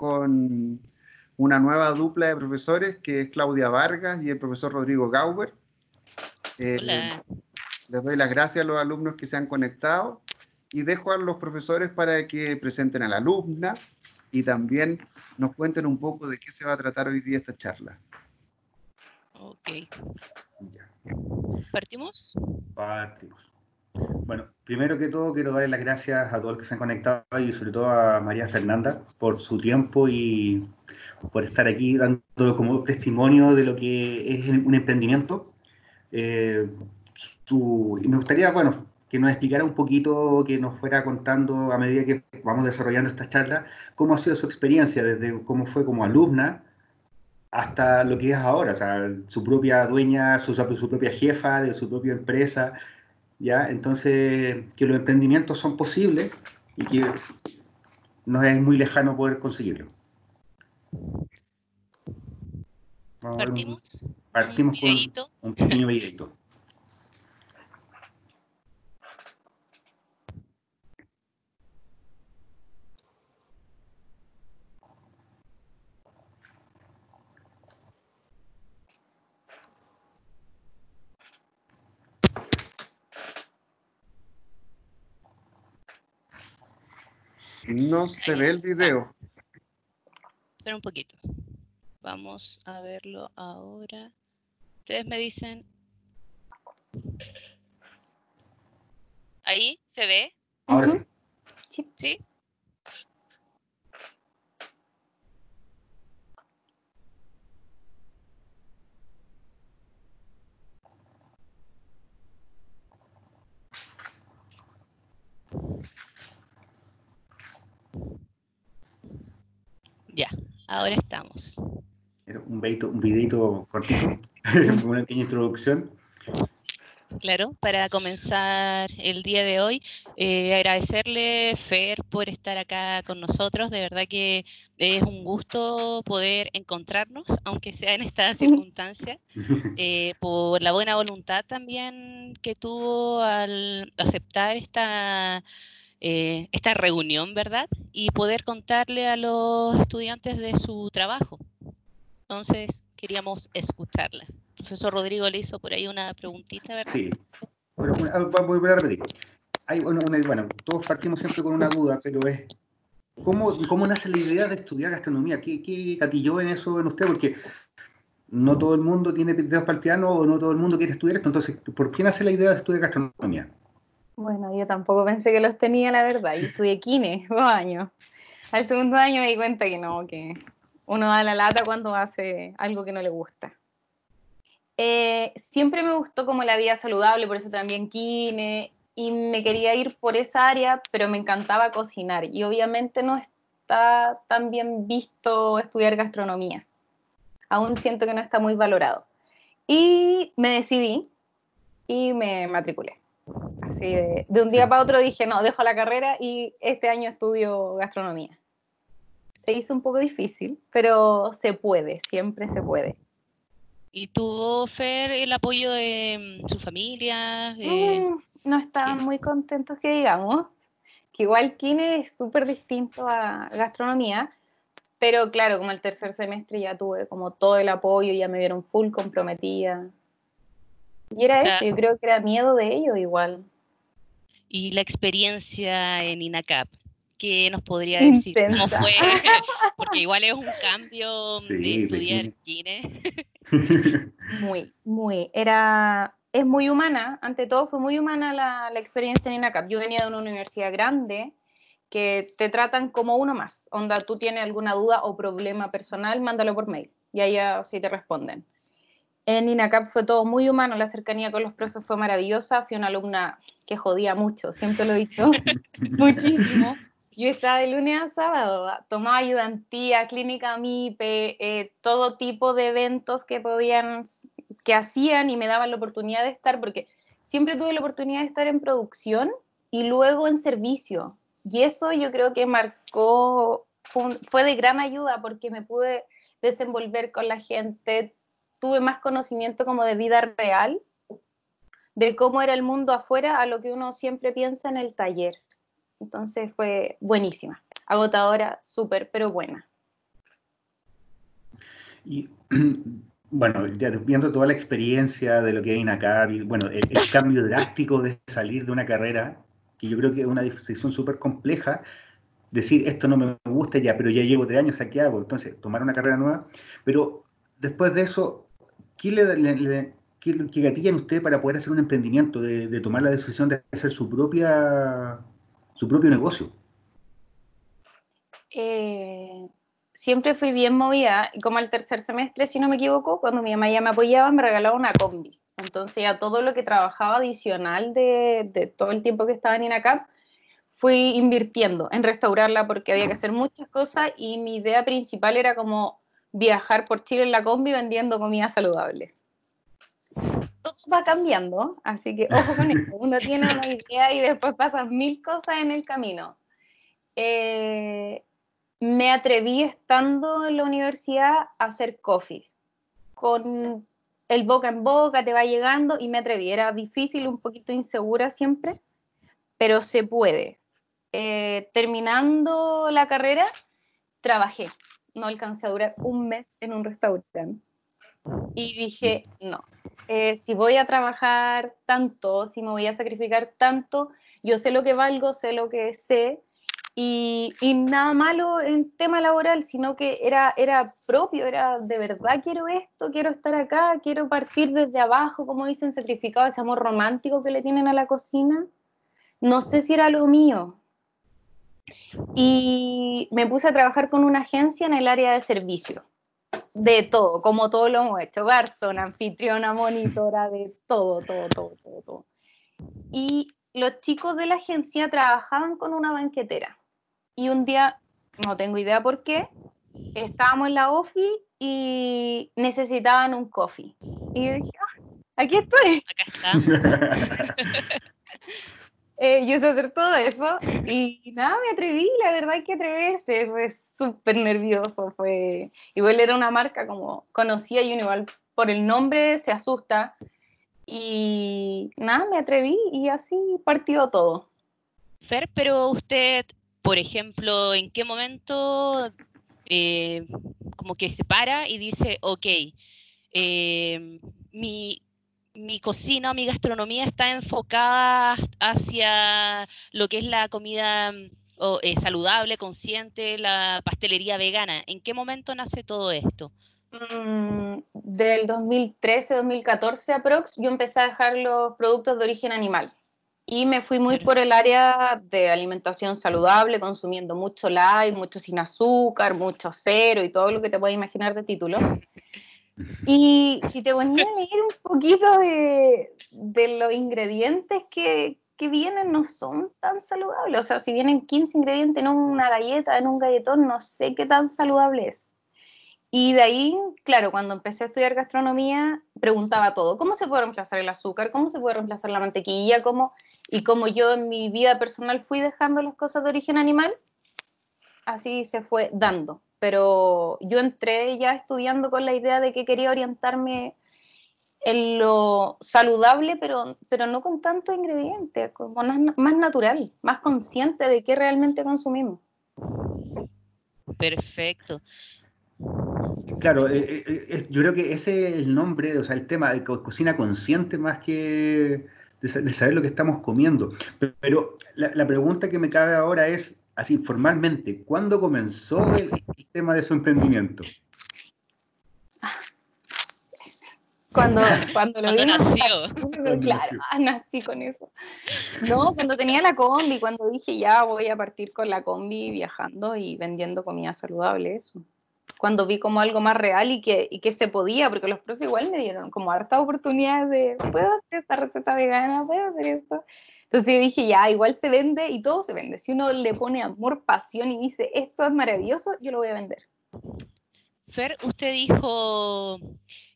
con una nueva dupla de profesores que es Claudia Vargas y el profesor Rodrigo Gauber. Eh, les doy las gracias a los alumnos que se han conectado y dejo a los profesores para que presenten a la alumna y también nos cuenten un poco de qué se va a tratar hoy día esta charla. Ok. ¿Partimos? Partimos. Bueno, primero que todo quiero darle las gracias a todos los que se han conectado y sobre todo a María Fernanda por su tiempo y por estar aquí dándolo como testimonio de lo que es un emprendimiento. Eh, y me gustaría, bueno, que nos explicara un poquito, que nos fuera contando a medida que vamos desarrollando esta charla, cómo ha sido su experiencia, desde cómo fue como alumna hasta lo que es ahora, o sea, su propia dueña, su, su propia jefa de su propia empresa, ¿ya? Entonces, que los emprendimientos son posibles y que no es muy lejano poder conseguirlo. ¿Partimos? partimos con un pequeño videito. No se ve el video. Espera un poquito. Vamos a verlo ahora. Ustedes me dicen. ¿Ahí se ve? Ahora sí. ¿Sí? Ya, ahora estamos. Un videito, un videito cortito, una pequeña introducción. Claro, para comenzar el día de hoy, eh, agradecerle, Fer, por estar acá con nosotros. De verdad que es un gusto poder encontrarnos, aunque sea en esta circunstancia, eh, por la buena voluntad también que tuvo al aceptar esta eh, esta reunión, ¿verdad? Y poder contarle a los estudiantes de su trabajo. Entonces, queríamos escucharla. Profesor Rodrigo le hizo por ahí una preguntita, ¿verdad? Sí, pero voy a repetir. Hay, bueno, bueno, todos partimos siempre con una duda, pero es, ¿cómo, ¿cómo nace la idea de estudiar gastronomía? ¿Qué, qué gatilló en eso en usted? Porque no todo el mundo tiene dedos para el piano o no todo el mundo quiere estudiar esto. Entonces, ¿por qué nace la idea de estudiar gastronomía? Bueno, yo tampoco pensé que los tenía, la verdad. Yo estudié kine dos años. Al segundo año me di cuenta que no, que uno da la lata cuando hace algo que no le gusta. Eh, siempre me gustó como la vida saludable, por eso también kine, y me quería ir por esa área, pero me encantaba cocinar. Y obviamente no está tan bien visto estudiar gastronomía. Aún siento que no está muy valorado. Y me decidí y me matriculé. Así de, un día para otro dije, no, dejo la carrera y este año estudio gastronomía. Se hizo un poco difícil, pero se puede, siempre se puede. ¿Y tuvo Fer el apoyo de mm, su familia? Mm, no estaban muy contentos que digamos, que igual Kine es súper distinto a gastronomía, pero claro, como el tercer semestre ya tuve como todo el apoyo, ya me vieron full comprometida. Y era eso, yo creo que era miedo de ellos igual. Y la experiencia en INACAP, ¿qué nos podría decir? ¿Cómo fue? Porque igual es un cambio de estudiar cine. muy, muy. Era, es muy humana, ante todo fue muy humana la, la experiencia en INACAP. Yo venía de una universidad grande que te tratan como uno más. Onda, tú tienes alguna duda o problema personal, mándalo por mail y ahí sí te responden. En INACAP fue todo muy humano, la cercanía con los profes fue maravillosa, fui una alumna que jodía mucho, siempre lo he dicho, muchísimo. Yo estaba de lunes a sábado, tomaba ayudantía, clínica MIPE, eh, todo tipo de eventos que podían, que hacían y me daban la oportunidad de estar, porque siempre tuve la oportunidad de estar en producción y luego en servicio. Y eso yo creo que marcó, fue de gran ayuda porque me pude desenvolver con la gente, tuve más conocimiento como de vida real, de cómo era el mundo afuera a lo que uno siempre piensa en el taller. Entonces fue buenísima, agotadora, súper, pero buena. Y bueno, ya viendo toda la experiencia de lo que hay en acá, bueno, el, cambio drástico de salir de una carrera, que yo creo que es una decisión súper compleja, decir esto no me gusta ya, pero ya llevo tres años, ¿a qué hago? Entonces, tomar una carrera nueva, pero después de eso, ¿qué le, le, ¿qué, gatillan usted para poder hacer un emprendimiento, de, tomar la decisión de hacer su propia su propio negocio? Eh, siempre fui bien movida como al tercer semestre, si no me equivoco, cuando mi mamá ya me apoyaba, me regalaba una combi. Entonces ya todo lo que trabajaba adicional de, de todo el tiempo que estaba en INACAP, fui invirtiendo en restaurarla porque había que hacer muchas cosas y mi idea principal era como viajar por Chile en la combi vendiendo comida saludable todo va cambiando, así que ojo con eso. Uno tiene una idea y después pasan mil cosas en el camino. Eh, me atreví estando en la universidad a hacer coffee. Con el boca en boca te va llegando y me atreví. Era difícil, un poquito insegura siempre, pero se puede. Eh, terminando la carrera, trabajé. No alcancé a durar un mes en un restaurante. Y dije, no, eh, si voy a trabajar tanto, si me voy a sacrificar tanto, yo sé lo que valgo, sé lo que sé, y, nada malo en tema laboral, sino que era, era propio, era de verdad quiero esto, quiero estar acá, quiero partir desde abajo, como dicen, sacrificado ese amor romántico que le tienen a la cocina. No sé si era lo mío. Y me puse a trabajar con una agencia en el área de servicio de todo, como todo lo hemos hecho, garzón, anfitriona, monitora, de todo, todo, todo, todo, todo. Y los chicos de la agencia trabajaban con una banquetera. Y un día, no tengo idea por qué, estábamos en la OFI y necesitaban un coffee. Y yo dije, ah, aquí estoy. Acá está. Eh, yo sé hacer todo eso y nada, me atreví, la verdad hay que atreverse, fue súper nervioso, fue, igual era una marca como conocía y uno igual por el nombre se asusta y nada, me atreví y así partió todo. Fer, pero usted, por ejemplo, ¿en qué momento eh, como que se para y dice, ok, eh, mi, mi cocina mi gastronomía está enfocada hacia lo que es la comida mm, eh, saludable, consciente, la pastelería vegana. ¿En qué momento nace todo esto? Mm, del 2013-2014 aprox, yo empecé a dejar los productos de origen animal y me fui muy por el área de alimentación saludable, consumiendo mucho light, mucho sin azúcar, mucho cero y todo lo que te puedas imaginar de título. Y si te ponía a leer un poquito de, de los ingredientes que, que, vienen, no son tan saludables. O sea, si vienen 15 ingredientes en una galleta, en un galletón, no sé qué tan saludable es. Y de ahí, claro, cuando empecé a estudiar gastronomía, preguntaba todo, ¿cómo se puede reemplazar el azúcar? ¿Cómo se puede reemplazar la mantequilla? ¿Cómo? Y como yo en mi vida personal fui dejando las cosas de origen animal, así se fue dando pero yo entré ya estudiando con la idea de que quería orientarme en lo saludable, pero, pero no con tanto ingredientes, como más, natural, más consciente de qué realmente consumimos. Perfecto. Claro, eh, eh, eh, yo creo que ese es el nombre, o sea, el tema de cocina consciente más que de, saber lo que estamos comiendo. Pero la pregunta que me cabe ahora es, así formalmente, ¿cuándo comenzó el, tema de su emprendimiento? Cuando, cuando lo nació. claro, ah, nací con eso. No, cuando tenía la combi, cuando dije ya voy a partir con la combi viajando y vendiendo comida saludable, eso. Cuando vi como algo más real y que, y que se podía, porque los profes igual me dieron como harta oportunidades de, puedo hacer esta receta vegana, puedo hacer esto. Entonces yo dije, ya, igual se vende y todo se vende. Si uno le pone amor, pasión y dice, esto es maravilloso, yo lo voy a vender. Fer, usted dijo,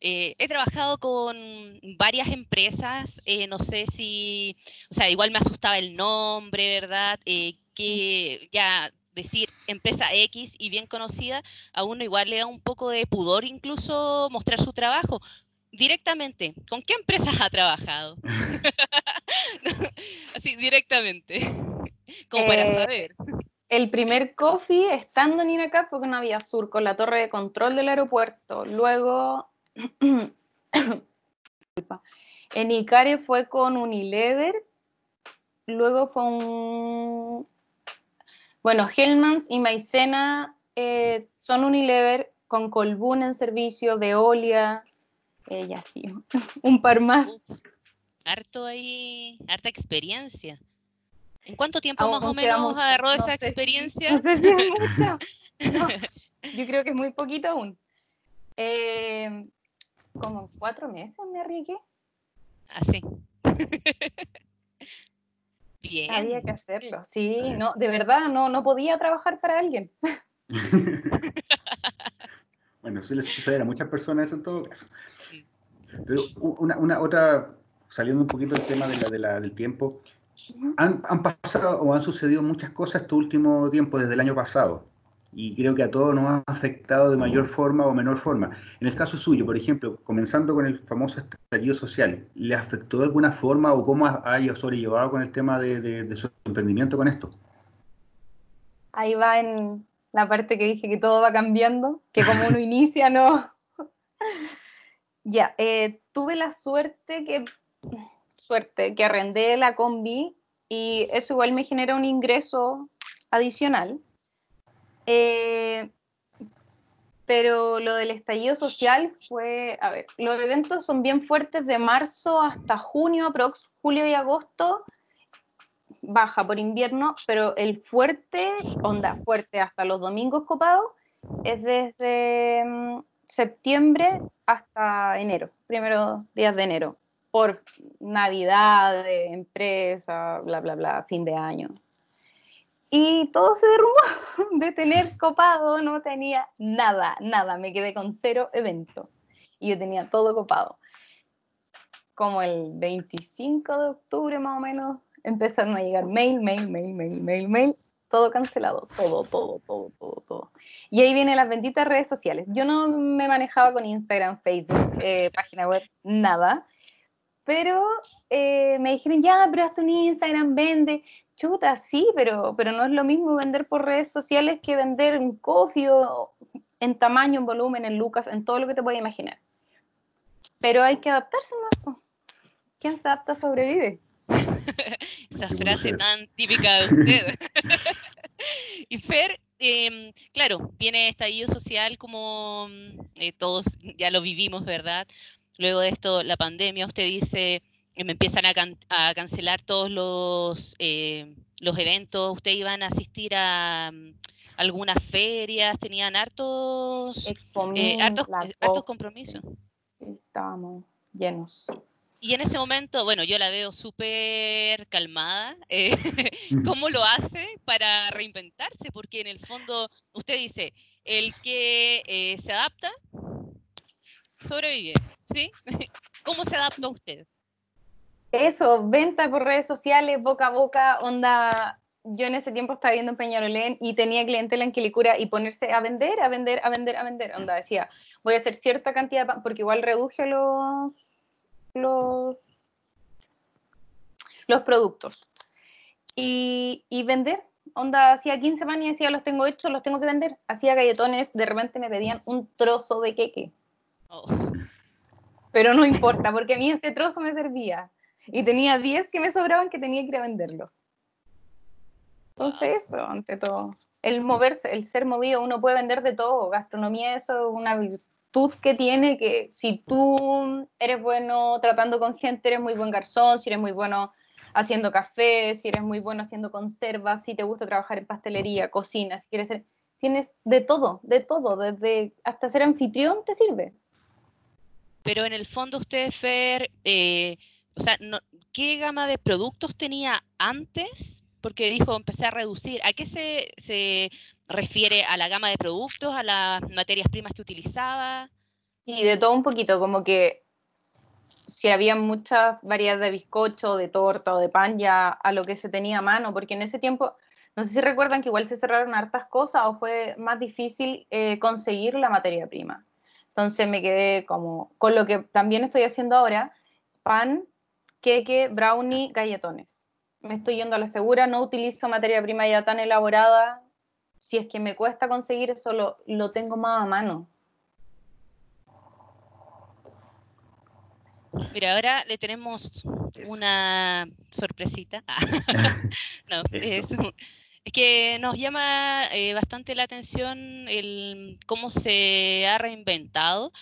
eh, he trabajado con varias empresas, eh, no sé si, o sea, igual me asustaba el nombre, ¿verdad? Eh, que ya decir empresa X y bien conocida, a uno igual le da un poco de pudor incluso mostrar su trabajo directamente, ¿con qué empresas ha trabajado? Así, directamente, como para eh, saber. el primer coffee estando en INACAP fue con Avia Sur, con la torre de control del aeropuerto. Luego, en Icare fue con Unilever. Luego fue un... Bueno, Hellmans y Maicena eh, son Unilever con Colbún en servicio, Veolia, ella sí, un par más. harto ahí, harta experiencia. ¿En cuánto tiempo más o menos agarró esa experiencia? yo creo que es muy poquito aún. Eh, como cuatro meses me arriesgué. Así. Bien. Había que hacerlo, sí, no, de verdad, no, no podía trabajar para alguien. bueno, eso le sucede a muchas personas en todo caso. Pero una, una, otra, saliendo un poquito del tema de la, de la, del tiempo, han, han, pasado o han sucedido muchas cosas este último tiempo, desde el año pasado, y creo que a todos nos ha afectado de mayor forma o menor forma. En el caso suyo, por ejemplo, comenzando con el famoso estallido social, ¿le afectó de alguna forma o cómo ha, ha sobrellevado con el tema de, de, de su emprendimiento con esto? Ahí va en la parte que dije que todo va cambiando, que como uno inicia, no. ya, eh, tuve la suerte que suerte que arrendé la combi y eso igual me genera un ingreso adicional. Eh, pero lo del estallido social fue, a ver, los eventos son bien fuertes de marzo hasta junio, aprox, julio y agosto, baja por invierno, pero el fuerte, onda fuerte hasta los domingos copados, es desde mm, septiembre hasta enero, primeros días de enero por Navidad, de empresa, bla, bla, bla, fin de año. Y todo se derrumbó de tener copado, no tenía nada, nada, me quedé con cero eventos. Y yo tenía todo copado. Como el 25 de octubre más o menos, empezaron a llegar mail, mail, mail, mail, mail, mail, todo cancelado, todo, todo, todo, todo, todo. Y ahí vienen las benditas redes sociales. Yo no me manejaba con Instagram, Facebook, eh, página web, nada pero eh, me dijeron, ya, pero hasta un Instagram, vende. Chuta, sí, pero, pero no es lo mismo vender por redes sociales que vender un coffee en tamaño, en volumen, en lucas, en todo lo que te puedas imaginar. Pero hay que adaptarse más. ¿Quién se adapta sobrevive? Esa frase tan típica de usted. y Fer, em, claro, viene estallido social como eh, todos ya lo vivimos, ¿verdad? Luego de esto, la pandemia, usted dice, me empiezan a, cancelar todos los, eh, los eventos, usted iban a asistir a, mm, algunas ferias, tenían hartos, eh, hartos, hartos compromisos. Estábamos llenos. Y en ese momento, bueno, yo la veo súper calmada. Eh, ¿Cómo lo hace para reinventarse? Porque en el fondo, usted dice, el que se adapta, sobrevive. ¿sí? ¿Cómo se adapta usted? Eso, venta por redes sociales, boca a boca, onda. Yo en ese tiempo estaba viendo en Peñalolén y tenía clientela en Quilicura y ponerse a vender, a vender, a vender, a vender. Onda decía, voy a hacer cierta cantidad, de porque igual reduje los, los, los productos. Y, y vender, onda, hacía 15 pan y decía, los tengo hechos, los tengo que vender. Hacía galletones, de repente me pedían un trozo de queque. Oh pero no importa, porque a mí ese trozo me servía. Y tenía 10 que me sobraban que tenía que ir a venderlos. Entonces eso, ante todo. El moverse, el ser movido, uno puede vender de todo. Gastronomía, eso es una virtud que tiene que si tú eres bueno tratando con gente, eres muy buen garzón, si eres muy bueno haciendo café, si eres muy bueno haciendo conservas, si te gusta trabajar en pastelería, cocina, si quieres ser, tienes de todo, de todo, desde hasta ser anfitrión te sirve pero en el fondo usted, Fer, eh, o sea, ¿qué gama de productos tenía antes? Porque dijo, empecé a reducir. ¿A qué se, refiere? ¿A la gama de productos? ¿A las materias primas que utilizaba? Sí, de todo un poquito, como que si había muchas variedades de bizcocho, de torta o de pan, ya a lo que se tenía a mano, porque en ese tiempo, no sé si recuerdan que igual se cerraron hartas cosas o fue más difícil eh, conseguir la materia prima. Entonces me quedé como con lo que también estoy haciendo ahora, pan, queque, brownie, galletones. Me estoy yendo a la segura, no utilizo materia prima ya tan elaborada si es que me cuesta conseguir eso, lo, lo tengo más a mano. Mira, ahora le tenemos una sorpresita. no, es, que nos llama eh, bastante la atención el cómo se ha reinventado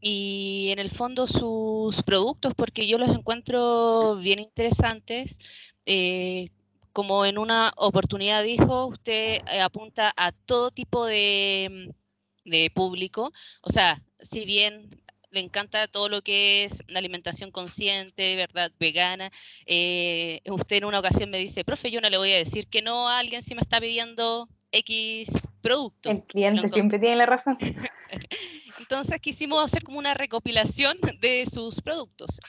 y en el fondo sus productos, porque yo los encuentro bien interesantes. Eh, como en una oportunidad dijo, usted eh, apunta a todo tipo de, de público, o sea, si bien le encanta todo lo que es la alimentación consciente, ¿verdad? Vegana. Eh, usted en una ocasión me dice, profe, yo no le voy a decir que no a alguien si me está pidiendo X producto. El cliente siempre tiene la razón. Entonces quisimos hacer como una recopilación de sus productos.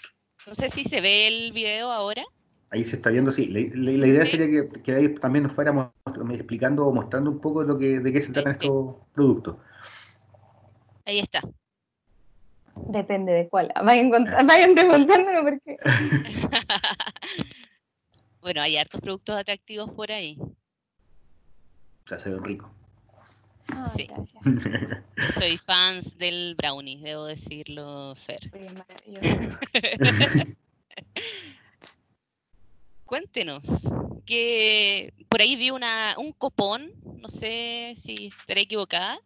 No sé si se ve el video ahora. Ahí se está viendo, sí. La, idea sería que, que, ahí también nos fuéramos explicando o mostrando un poco lo que, de qué se tratan estos productos. Ahí está. Depende de cuál. Vayan, vayan preguntándome porque. bueno, hay hartos productos atractivos por ahí. Ya se ve rico. sí. soy fans del brownie, debo decirlo, Fer. Cuéntenos, que por ahí vi una, un copón, no sé si estaré equivocada,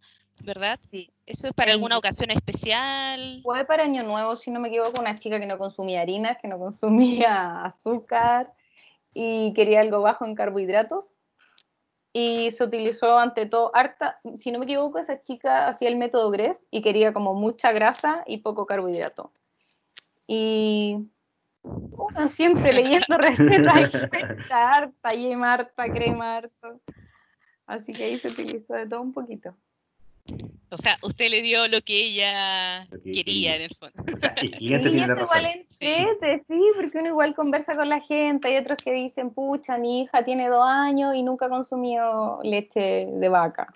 ¿verdad? Sí. ¿Eso es para alguna ocasión especial? Fue para Año Nuevo, si no me equivoco, una chica que no consumía harinas, que no consumía azúcar y quería algo bajo en carbohidratos. Y se utilizó ante todo harta, si no me equivoco, esa chica hacía el método GRES y quería como mucha grasa y poco carbohidrato. Y siempre leyendo recetas, harta, yema harta, crema harta. Así que ahí se utilizó de todo un poquito. O sea, usted le dio lo que ella quería en el fondo. O sea, el cliente tiene la razón. Igual entrete, sí, porque uno igual conversa con la gente. Hay otros que dicen, pucha, mi hija tiene dos años y nunca consumió leche de vaca.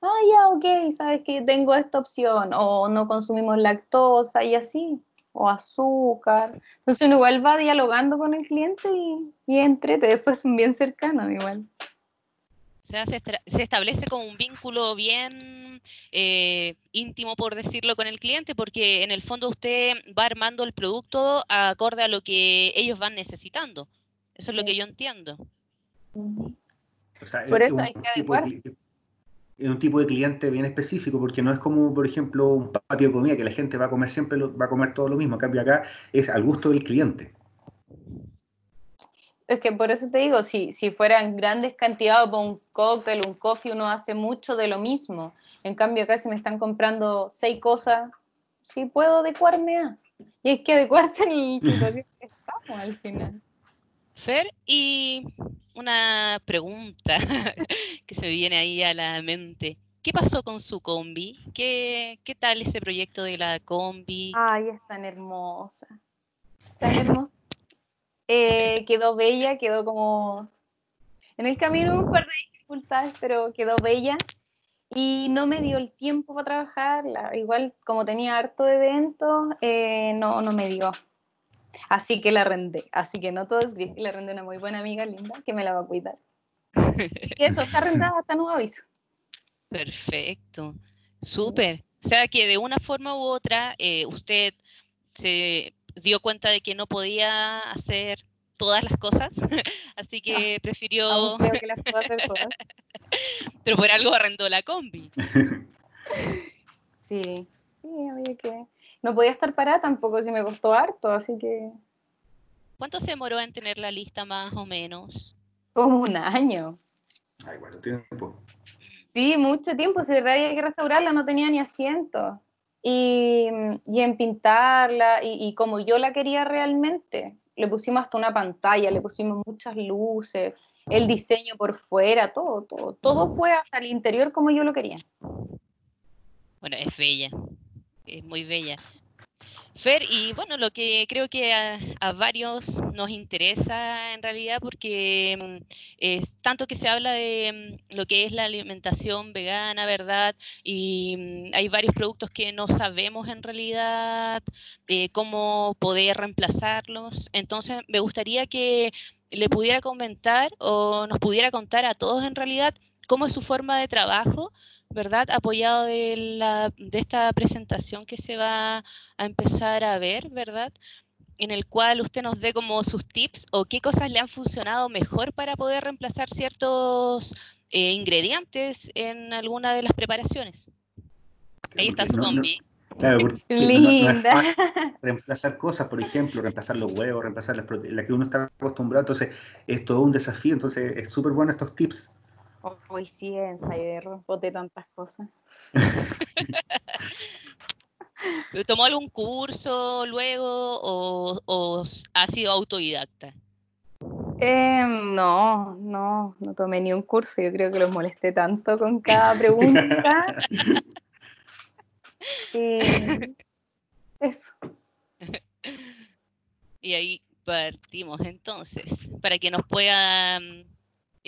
Ah, ya, ok, sabes que tengo esta opción. O no consumimos lactosa y así. O azúcar. Entonces uno igual va dialogando con el cliente y, y entrete. Después son bien cercanos igual. O sea, se, se establece como un vínculo bien eh, íntimo, por decirlo, con el cliente, porque en el fondo usted va armando el producto acorde a lo que ellos van necesitando. Eso es lo que yo entiendo. por eso hay que adecuarse. Es un tipo de cliente bien específico, porque no es como, por ejemplo, un patio de comida, que la gente va a comer siempre, va a comer todo lo mismo. En cambio, acá es al gusto del cliente. Es que por eso te digo, si, si fueran grandes cantidades para un cóctel, un coffee, uno hace mucho de lo mismo. En cambio, acá si me están comprando seis cosas, sí puedo adecuarme a. Y hay que adecuarse en la situación que estamos al final. Fer, y una pregunta que se viene ahí a la mente. ¿Qué pasó con su combi? ¿Qué, qué tal ese proyecto de la combi? Ay, es tan hermosa. Tan hermosa. Eh, quedó bella, quedó como en el camino un par de dificultades, pero quedó bella y no me dio el tiempo para trabajarla. Igual como tenía harto de eventos, eh, no, no me dio. Así que la arrendé. Así que no todo es gris. La arrendé una muy buena amiga linda que me la va a cuidar. y eso, está arrendada hasta nuevo aviso. Perfecto. Súper. O sea que de una forma u otra eh, usted se dio cuenta de que no podía hacer todas las cosas, así que prefirió... que las hacer todas. Pero por algo arrendó la combi. Sí, sí, había que... No podía estar parada tampoco si me costó harto, así que... ¿Cuánto se demoró en tener la lista más o menos? Como un año. Ay, bueno, tiempo. Sí, mucho tiempo. Si de verdad había que restaurarla, no tenía ni asiento y, en pintarla y, como yo la quería realmente. Le pusimos hasta una pantalla, le pusimos muchas luces, el diseño por fuera, todo, todo, todo fue hasta el interior como yo lo quería. Bueno, es bella, es muy bella. Fer, y bueno, lo que creo que a, varios nos interesa en realidad, porque mm, es tanto que se habla de mm, lo que es la alimentación vegana, ¿verdad? Y mm, hay varios productos que no sabemos en realidad eh, cómo poder reemplazarlos. Entonces, me gustaría que le pudiera comentar o nos pudiera contar a todos en realidad cómo es su forma de trabajo, ¿verdad? Apoyado de, la, de esta presentación que se va a empezar a ver, ¿verdad? En el cual usted nos dé como sus tips o qué cosas le han funcionado mejor para poder reemplazar ciertos eh, ingredientes en alguna de las preparaciones. Ahí está su combi. Claro, porque Linda. reemplazar cosas, por ejemplo, reemplazar los huevos, reemplazar las la que uno está acostumbrado, entonces es todo un desafío, entonces es súper bueno estos tips. Hoy sí, ensayo de tantas cosas. ¿Tomó algún curso luego o, ha sido autodidacta? Em, no, no, no tomé ni un curso. Yo creo que los molesté tanto con cada pregunta Eh, eso. Y ahí partimos entonces, para que nos puedan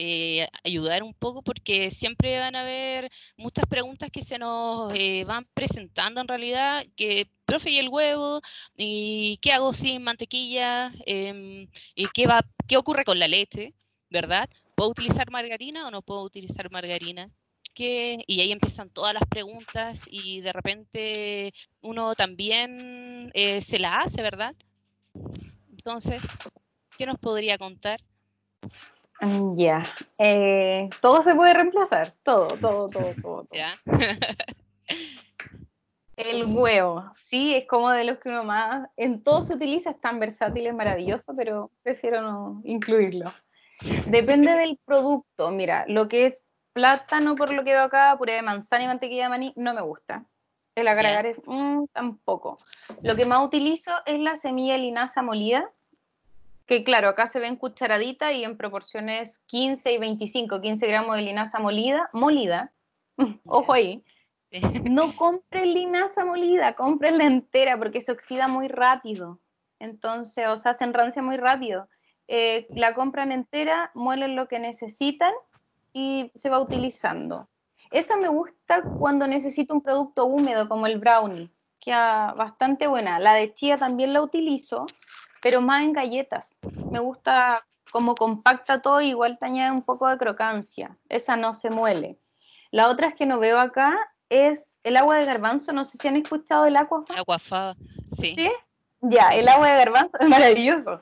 eh, ayudar un poco, porque siempre van a haber muchas preguntas que se nos eh, van presentando en realidad, que, profe, ¿y el huevo? ¿Y qué hago sin mantequilla? Em, ¿Y qué, va, qué ocurre con la leche? ¿Verdad? ¿Puedo utilizar margarina o no puedo utilizar margarina? y ahí empiezan todas las preguntas y de repente uno también eh, se la hace, ¿verdad? Entonces, ¿qué nos podría contar? Mm, ya, eh, todo se puede reemplazar, todo, todo, todo, todo. ¿Ya? El huevo, sí, es como de los que uno más, en todo se utiliza, es tan versátil, es maravilloso, pero prefiero no incluirlo. Depende del producto, mira, lo que es plátano, por lo que veo acá, puré de manzana y mantequilla de maní, no me gusta. El agregar es mm, tampoco. Lo que más utilizo es la semilla linaza molida, que claro, acá se ven cucharadita y en proporciones 15 y 25, 15 gramos de linaza molida, molida, ojo ahí. No compre linaza molida, la entera porque se oxida muy rápido. Entonces, o sea, se enrancia muy rápido. Eh, la compran entera, muelen lo que necesitan y se va utilizando. Esa me gusta cuando necesito un producto húmedo como el brownie, que bastante buena. La de chía también la utilizo, pero más en galletas. Me gusta como compacta todo, igual te añade un poco de crocancia. Esa no se muele. La otra es que no veo acá es el agua de garbanzo. No sé si han escuchado el agua. Agua sí. ¿Sí? Ya, el agua de garbanzo es maravilloso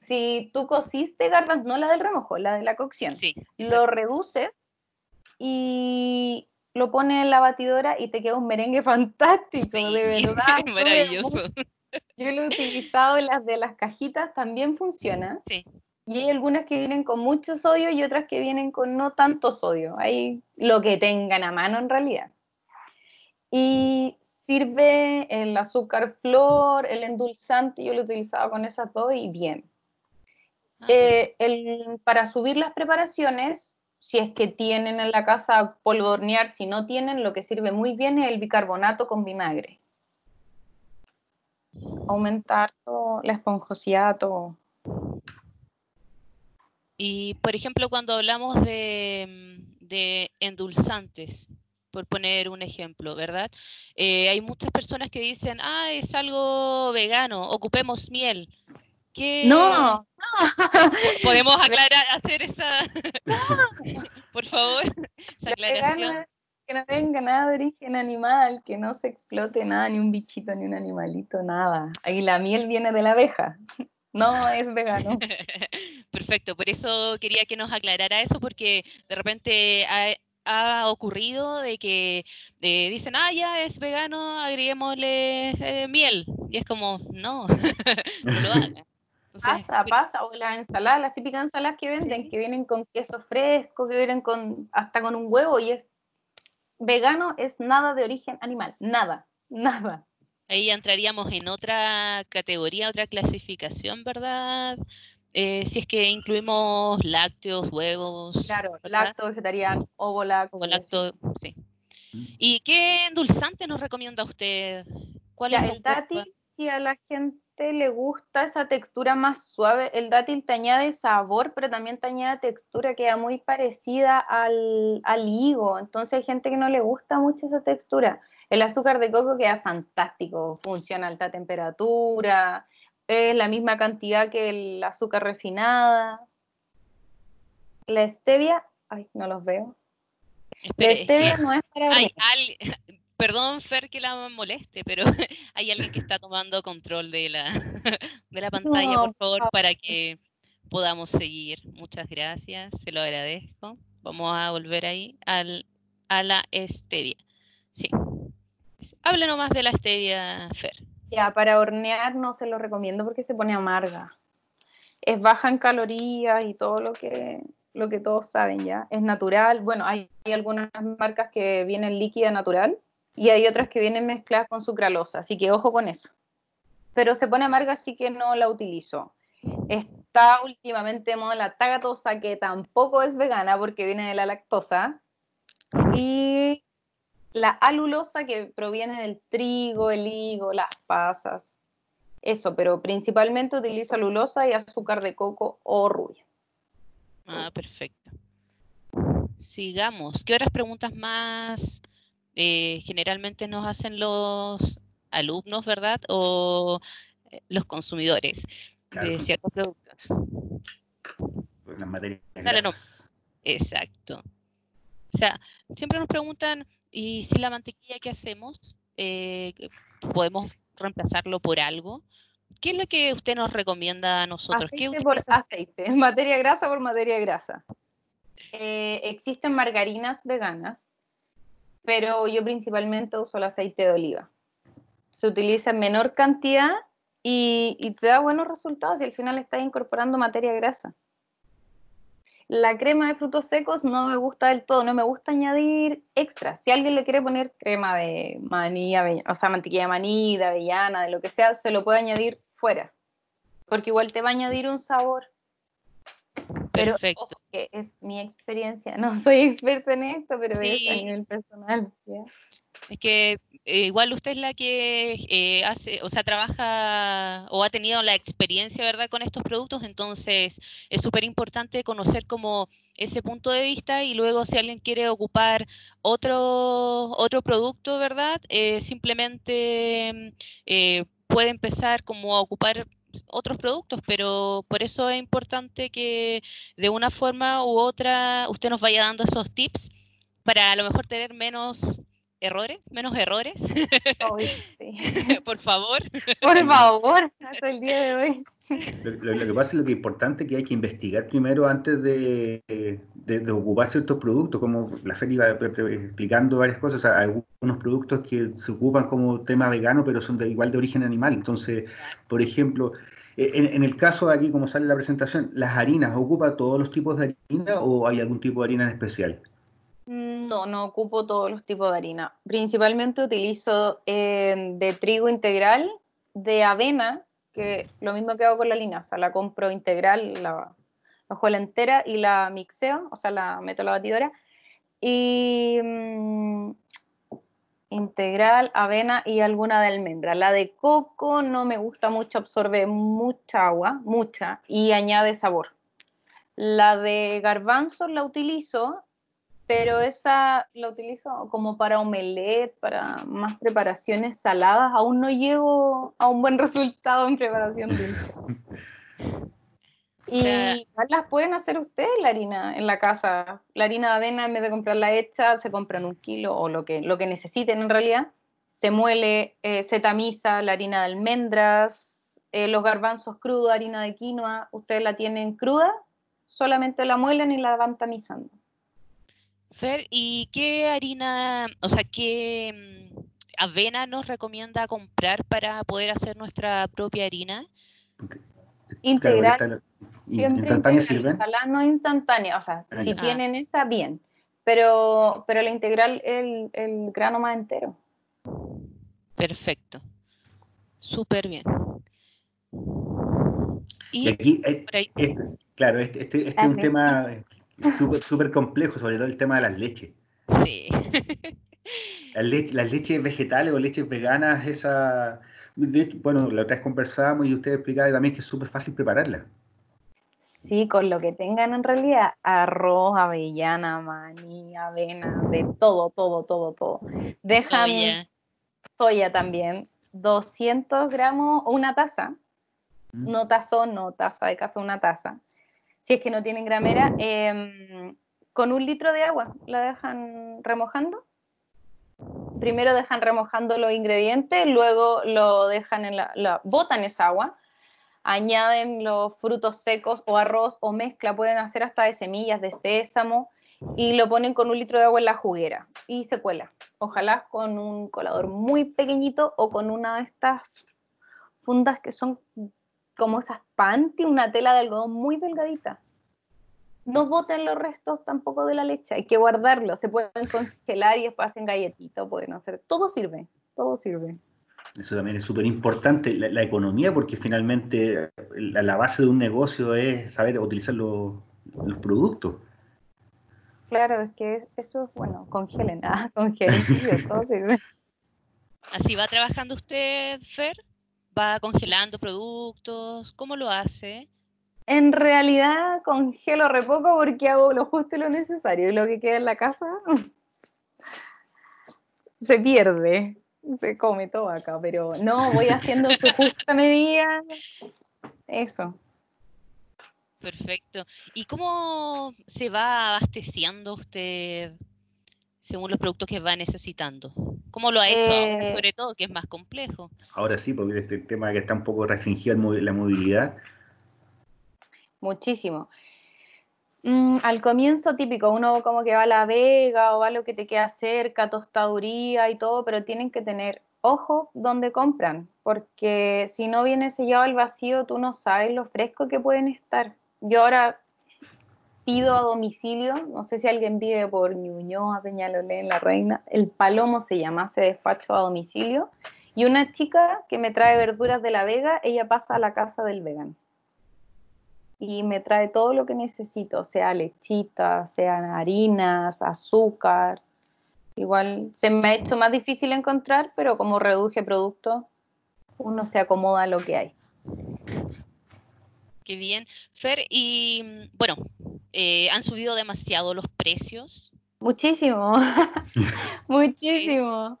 si tú cociste garbanzo, no la del remojo, la de la cocción, lo reduces y lo pones en la batidora y te queda un merengue fantástico, de verdad. Maravilloso. Yo lo he utilizado en las de las cajitas, también funciona. Sí. Y hay algunas que vienen con mucho sodio y otras que vienen con no tanto sodio. Hay lo que tengan a mano en realidad. Y sirve el azúcar flor, el endulzante, yo lo he utilizado con esas dos y bien. Eh, para subir las preparaciones, si es que tienen en la casa polvo hornear, si no tienen, lo que sirve muy bien es el bicarbonato con vinagre. Aumentar la esponjosidad, todo. Y, por ejemplo, cuando hablamos de, endulzantes, por poner un ejemplo, ¿verdad? Eh, hay muchas personas que dicen, ah, es algo vegano, ocupemos miel. No, Podemos aclarar, hacer esa, por favor, esa aclaración. Que no tenga nada de origen animal, que no se explote nada, ni un bichito, ni un animalito, nada. Ahí la miel viene de la abeja, no es vegano. Perfecto, por eso quería que nos aclarara eso, porque de repente ha, ocurrido de que eh, dicen, ah, ya es vegano, agreguémosle eh, miel. Y es como, no, no lo hagan pasa, pasa, o las ensaladas, las típicas ensaladas que venden, que vienen con queso fresco, que vienen con hasta con un huevo y es vegano es nada de origen animal, nada, nada. Ahí entraríamos en otra categoría, otra clasificación, ¿verdad? Eh, si es que incluimos lácteos, huevos. Claro, lácteo, vegetariano, ovo lácteo. lácteo, sí. Mm. ¿Y qué endulzante nos recomienda usted? ¿Cuál es el dátil? Y a la gente le gusta esa textura más suave. El dátil te añade sabor, pero también te añade textura, queda muy parecida al, al higo. Entonces hay gente que no le gusta mucho esa textura. El azúcar de coco queda fantástico, funciona a alta temperatura, es la misma cantidad que el azúcar refinada. La stevia, ay, no los veo. la stevia no es para hay Perdón, Fer, que la moleste, pero hay alguien que está tomando control de la, de la pantalla, por favor, para que podamos seguir. Muchas gracias, se lo agradezco. Vamos a volver ahí al, a la stevia. Sí. Háblenos más de la stevia, Fer. Ya, para hornear no se lo recomiendo porque se pone amarga. Es baja en calorías y todo lo que, lo que todos saben ya. Es natural. Bueno, hay, algunas marcas que vienen líquida natural y hay otras que vienen mezcladas con sucralosa, así que ojo con eso. Pero se pone amarga, así que no la utilizo. Está últimamente de moda la tagatosa, que tampoco es vegana porque viene de la lactosa. Y la alulosa que proviene del trigo, el higo, las pasas. Eso, pero principalmente utilizo alulosa y azúcar de coco o rubia. Ah, perfecto. Sigamos. ¿Qué otras preguntas más eh, generalmente nos hacen los alumnos, verdad? O eh, los consumidores de ciertos productos. Pues las materias. Exacto. O sea, siempre nos preguntan, ¿y si la mantequilla qué hacemos? Eh, ¿Podemos reemplazarlo por algo? ¿Qué es lo que usted nos recomienda a nosotros? Aceite por aceite, materia grasa por materia grasa. Eh, existen margarinas veganas, pero yo principalmente uso el aceite de oliva. Se utiliza en menor cantidad y, te da buenos resultados y al final estás incorporando materia grasa. La crema de frutos secos no me gusta del todo, no me gusta añadir extras. Si alguien le quiere poner crema de maní, o sea, mantequilla de maní, de avellana, de lo que sea, se lo puede añadir fuera. Porque igual te va a añadir un sabor. Pero Perfecto. que es mi experiencia, no soy experta en esto, pero es a nivel personal. Es que eh, igual usted es la que eh, hace, o sea, trabaja o ha tenido la experiencia, ¿verdad?, con estos productos, entonces es súper importante conocer como ese punto de vista y luego si alguien quiere ocupar otro, otro producto, ¿verdad?, eh, simplemente puede empezar como a ocupar otros productos, pero por eso es importante que de una forma u otra usted nos vaya dando esos tips para a lo mejor tener menos errores, menos errores. Por favor. Por favor, hasta el día de hoy. Lo, que pasa es lo que es importante que hay que investigar primero antes de, de, ocupar ciertos productos, como la Fer iba explicando varias cosas, hay algunos productos que se ocupan como tema vegano, pero son de, igual de origen animal. Entonces, por ejemplo, e, en, en, el caso de aquí, como sale la presentación, ¿las harinas ocupa todos los tipos de harina o hay algún tipo de harina en especial? No, no ocupo todos los tipos de harina. Principalmente utilizo eh, de trigo integral, de avena, que lo mismo que hago con la linaza, la compro integral, la, la entera y la mixeo, o sea, la meto a la batidora. Y mm, integral, avena y alguna de almendra. La de coco no me gusta mucho, absorbe mucha agua, mucha, y añade sabor. La de garbanzo la utilizo pero esa la utilizo como para omelette, para más preparaciones saladas. Aún no llego a un buen resultado en preparación dulce. Y las pueden hacer ustedes la harina en la casa. La harina de avena, en vez de comprarla hecha, se compran un kilo o lo que, lo que necesiten en realidad. Se muele, eh, se tamiza la harina de almendras, eh, los garbanzos crudos, harina de quinoa. Ustedes la tienen cruda, solamente la muelen y la van tamizando. Fer, ¿y qué harina, o sea, qué mm, avena nos recomienda comprar para poder hacer nuestra propia harina? Integral. ¿Instantánea sirven? No instantánea, o sea, ah, si tienen esa, bien. Pero, pero la integral, el, el grano más entero. Perfecto. Súper bien. Y, aquí, eh, este, claro, este, este, este es un tema súper complejo, sobre todo el tema de las leches. Sí. las, leches vegetales o leches veganas, esa... bueno, la otra vez conversábamos y usted explicaba también que es súper fácil prepararla. Sí, con lo que tengan en realidad, arroz, avellana, maní, avena, de todo, todo, todo, todo. Dejan soya, soya también, 200 gramos, o una taza, mm. no tazón, no taza de café, una taza si es que no tienen gramera, em, con un litro de agua la dejan remojando. Primero dejan remojando los ingredientes, luego lo dejan en la, botan esa agua, añaden los frutos secos o arroz o mezcla, pueden hacer hasta de semillas de sésamo y lo ponen con un litro de agua en la juguera y se cuela. Ojalá con un colador muy pequeñito o con una de estas fundas que son como esas panty, una tela de algodón muy delgadita. No boten los restos tampoco de la leche, hay que guardarlo, se pueden congelar y después hacen galletitas, pueden hacer, todo sirve, todo sirve. Eso también es súper importante, la, economía, porque finalmente la, base de un negocio es saber utilizar los productos. Claro, es que eso es bueno, congelen, ah, congelen, todo sirve. ¿Así va trabajando usted, Fer? ¿Va congelando productos? ¿Cómo lo hace? En realidad congelo re poco porque hago lo justo y lo necesario y lo que queda en la casa se pierde, se come todo acá, pero no, voy haciendo su justa medida. Eso. Perfecto. ¿Y cómo se va abasteciendo usted según los productos que va necesitando? ¿Cómo lo ha hecho? Eh, sobre todo que es más complejo. Ahora sí, porque este tema que está un poco restringido la movilidad. Muchísimo. Mm, al comienzo típico, uno como que va a La Vega o va a lo que te queda cerca, tostaduría y todo, pero tienen que tener ojo donde compran, porque si no viene sellado al vacío, tú no sabes lo fresco que pueden estar yo ahora pido a domicilio, no sé si alguien vive por Ñuñoa, Peñalolén, La Reina, el Palomo se llama, se despacho a domicilio, y una chica que me trae verduras de La Vega, ella pasa a la casa del vegan y me trae todo lo que necesito, sea lechita, sean harinas, azúcar. Igual se me ha hecho más difícil encontrar, pero como reduje productos, uno se acomoda a lo que hay bien. Fer, y mm, bueno, eh, ¿han subido demasiado los precios? Muchísimo, muchísimo.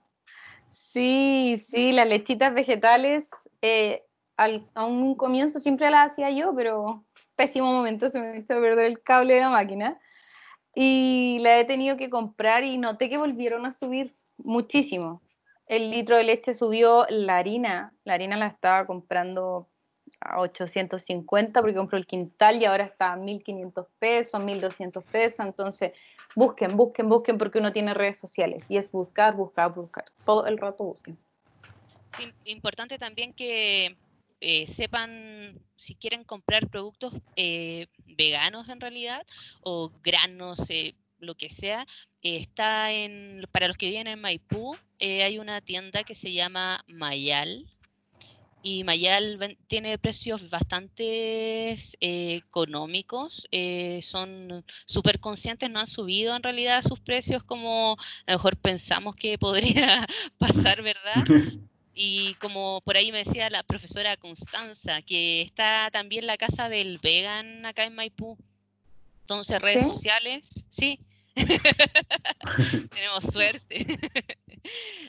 Sí, sí, las lechitas vegetales, eh, al, a un comienzo siempre las hacía yo, pero pésimo momento, se me a perder el cable de la máquina. Y la he tenido que comprar y noté que volvieron a subir muchísimo. El litro de leche subió, la harina, la harina la estaba comprando a 850 porque compró el quintal y ahora está a 1500 pesos, 1200 pesos. Entonces, busquen, busquen, busquen porque uno tiene redes sociales y es buscar, buscar, buscar. Todo el rato busquen. importante también que eh, sepan si quieren comprar productos eh, veganos en realidad o granos, eh, lo que sea. está en, para los que viven en Maipú, hay una tienda que se llama Mayal y Mayal tiene precios bastante eh, económicos, eh, son súper conscientes, no han subido en realidad sus precios como a lo mejor pensamos que podría pasar, ¿verdad? Y como por ahí me decía la profesora Constanza, que está también la casa del vegan acá en Maipú. Entonces, redes sociales, sí. Tenemos suerte.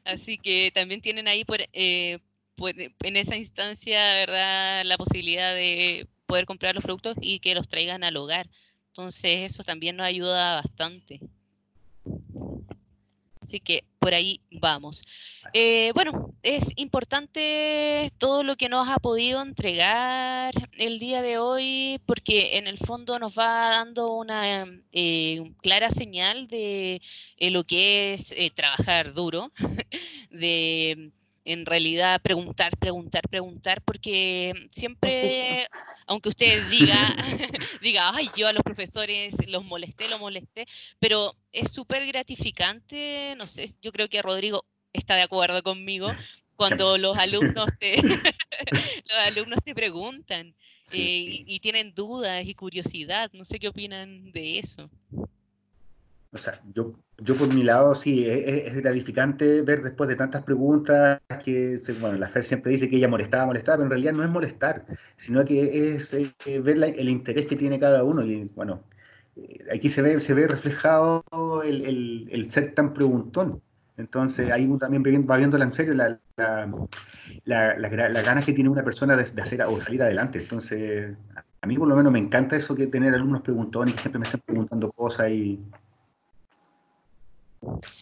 Así que también tienen ahí por, eh, en esa instancia, ¿verdad? La posibilidad de poder comprar los productos y que los traigan al hogar. Entonces eso también nos ayuda bastante. Así que por ahí vamos. Eh, bueno, es importante todo lo que nos ha podido entregar el día de hoy porque en el fondo nos va dando una eh, clara señal de eh, lo que es trabajar duro, de en realidad preguntar, preguntar, preguntar, porque siempre, aunque usted diga, diga, ay, yo a los profesores los molesté, los molesté, pero es súper gratificante, no sé, yo creo que Rodrigo está de acuerdo conmigo, cuando los alumnos te, los alumnos te preguntan eh, y tienen dudas y curiosidad, no sé qué opinan de eso. O sea, yo, yo por mi lado sí, es, gratificante ver después de tantas preguntas que, bueno, la Fer siempre dice que ella molestaba, molestaba, pero en realidad no es molestar, sino que es eh, ver el interés que tiene cada uno. Y bueno, eh, aquí se ve, se ve reflejado el, el, ser tan preguntón. Entonces ahí uno también va viéndola en serio la, la, la, ganas que tiene una persona de, hacer o salir adelante. Entonces a mí por lo menos me encanta eso que tener alumnos preguntones que siempre me están preguntando cosas y...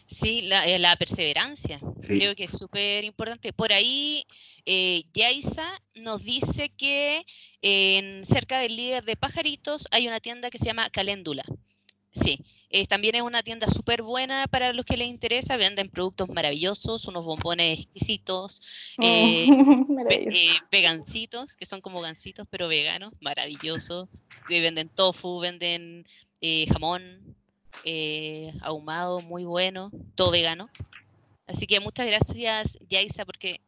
Sí, la, eh, perseverancia, creo que es súper importante. Por ahí, eh, Yaisa nos dice que en, cerca del líder de pajaritos hay una tienda que se llama Caléndula. Sí, también es una tienda súper buena para los que les interesa. Venden productos maravillosos, unos bombones exquisitos, oh, eh, eh, vegancitos, que son como gancitos, pero veganos, maravillosos. venden tofu, venden eh, ahumado, muy bueno, todo vegano. Así que muchas gracias, Yaisa, porque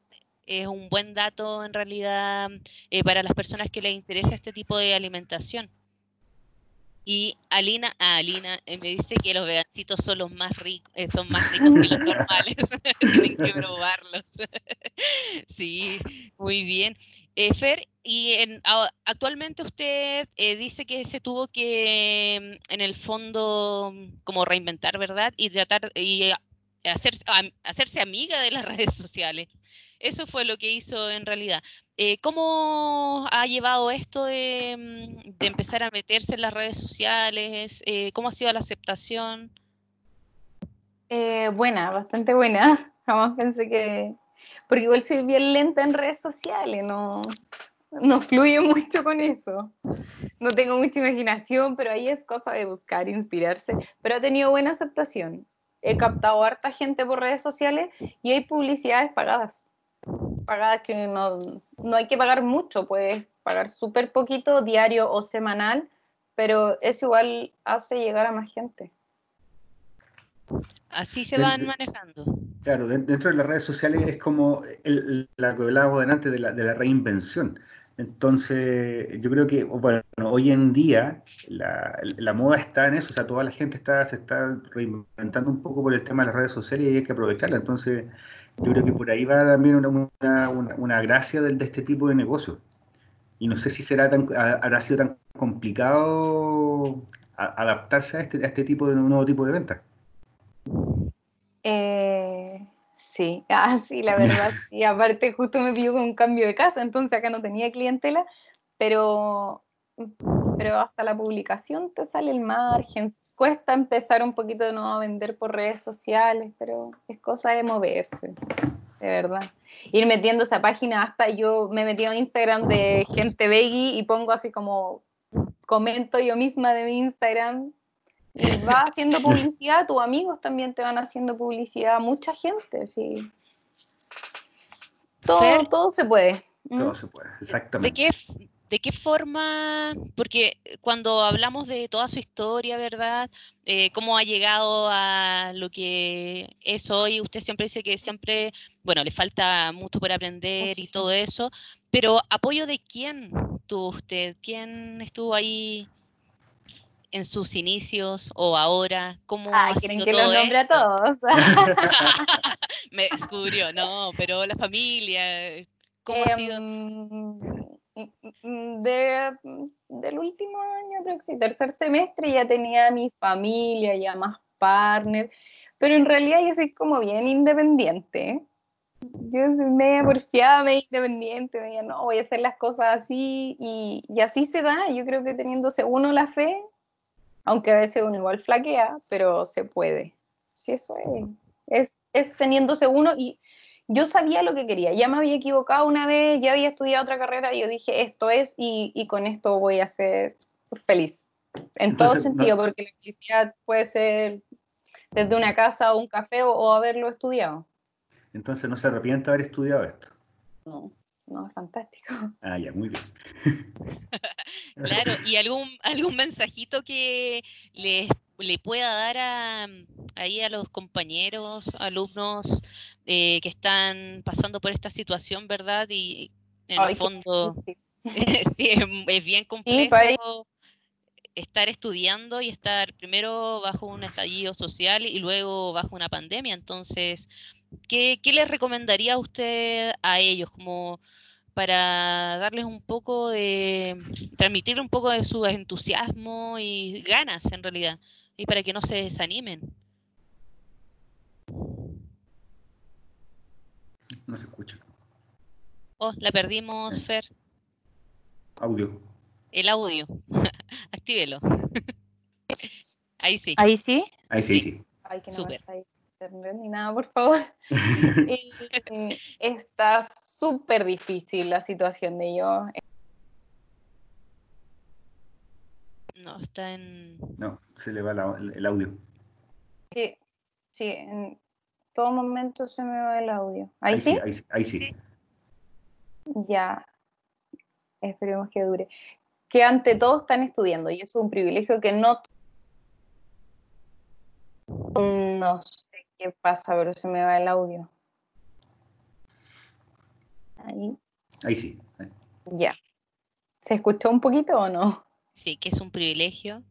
es un buen dato en realidad para las personas que les interesa este tipo de alimentación. Y Alina, ah, Alina eh, me dice que los vegancitos son los más ricos, eh, son más ricos que los normales. Tienen que probarlos. sí, muy bien. Eh, Fer, y actualmente usted dice que se tuvo que, mm, en el fondo, mm, como reinventar, ¿verdad? Y tratar y hacerse, hacerse amiga de las redes sociales. Eso fue lo que hizo en realidad. Eh, ¿Cómo ha llevado esto de, mm, empezar a meterse en las redes sociales? Eh, ¿Cómo ha sido la aceptación? Eh, buena, bastante buena. Jamás pensé que... Porque igual soy bien lenta en redes sociales, no, no fluye mucho con eso. No tengo mucha imaginación, pero ahí es cosa de buscar, inspirarse. Pero ha tenido buena aceptación. He captado harta gente por redes sociales y hay publicidades pagadas pagadas que no, no hay que pagar mucho, puedes pagar súper poquito, diario o semanal, pero eso igual hace llegar a más gente. Así se van manejando. Claro, dentro de las redes sociales es como la que hablábamos delante de la, de la reinvención. Entonces, yo creo que, bueno, hoy en día la, moda está en eso, o sea, toda la gente está, se está reinventando un poco por el tema de las redes sociales y hay que aprovecharla. Entonces, yo creo que por ahí va también una, gracia de, este tipo de negocio. Y no sé si será tan, habrá sido tan complicado adaptarse a este, a este tipo de nuevo tipo de venta. Eh, sí, ah, sí, la verdad. Y aparte justo me pidió con un cambio de casa, entonces acá no tenía clientela, pero, pero hasta la publicación te sale el margen, cuesta empezar un poquito de nuevo a vender por redes sociales, pero es cosa de moverse, de verdad. Ir metiéndose a página hasta yo me metí a Instagram de gente veggie y pongo así como comento yo misma de mi Instagram y va haciendo publicidad, tus amigos también te van haciendo publicidad, mucha gente, sí. Todo, todo se puede. Todo se puede, exactamente. ¿De qué, ¿De qué forma? Porque cuando hablamos de toda su historia, ¿verdad? Eh, ¿Cómo ha llegado a lo que es hoy? Usted siempre dice que siempre, bueno, le falta mucho por aprender y todo eso, pero ¿apoyo de quién tuvo usted? ¿Quién estuvo ahí en sus inicios o ahora? ¿Cómo ah, quieren que los nombre a todos. Me descubrió, no, pero la familia, ¿cómo ha sido? Em, de, del último año, creo que sí, tercer semestre, ya tenía mi familia, ya más partner, pero en realidad yo soy como bien independiente. Yo soy media porfiada, media independiente, media no, voy a hacer las cosas así y, y así se da. Yo creo que teniéndose uno la fe, aunque a veces uno igual flaquea, pero se puede. Sí, eso es. Es, es teniéndose uno y yo sabía lo que quería, ya me había equivocado una vez, ya había estudiado otra carrera y yo dije, esto es y, con esto voy a ser feliz. En todo sentido, porque la felicidad puede ser desde una casa o un café o, haberlo estudiado. Entonces no se arrepiente de haber estudiado esto. No, no, es fantástico. Ah, ya, muy bien. claro, y algún, algún mensajito que les le pueda dar a, ahí a los compañeros, alumnos eh, que están pasando por esta situación, ¿verdad? Y en el fondo, sí, es, bien complejo estar estudiando y estar primero bajo un estallido social y luego bajo una pandemia. Entonces, ¿qué, qué les recomendaría a usted a ellos como para darles un poco de, transmitirle un poco de su entusiasmo y ganas en realidad? y para que no se desanimen. No se escucha. Oh, la perdimos, Fer. Audio. el audio. Actívelo. Ahí sí. Ahí sí. Ahí sí, sí. Ay, que no me está internet ni nada, por favor. Eh, está súper difícil la situación de yo. No, está en. No, se le va el audio. Sí, sí, en todo momento se me va el audio. ¿Ahí, sí? Ahí, ahí sí. Ya. Esperemos que dure. Que ante todo están estudiando y eso es un privilegio que no. No sé qué pasa, pero se me va el audio. Ahí. Ahí sí. Ya. ¿Se escuchó un poquito o no? Sí, que es un privilegio.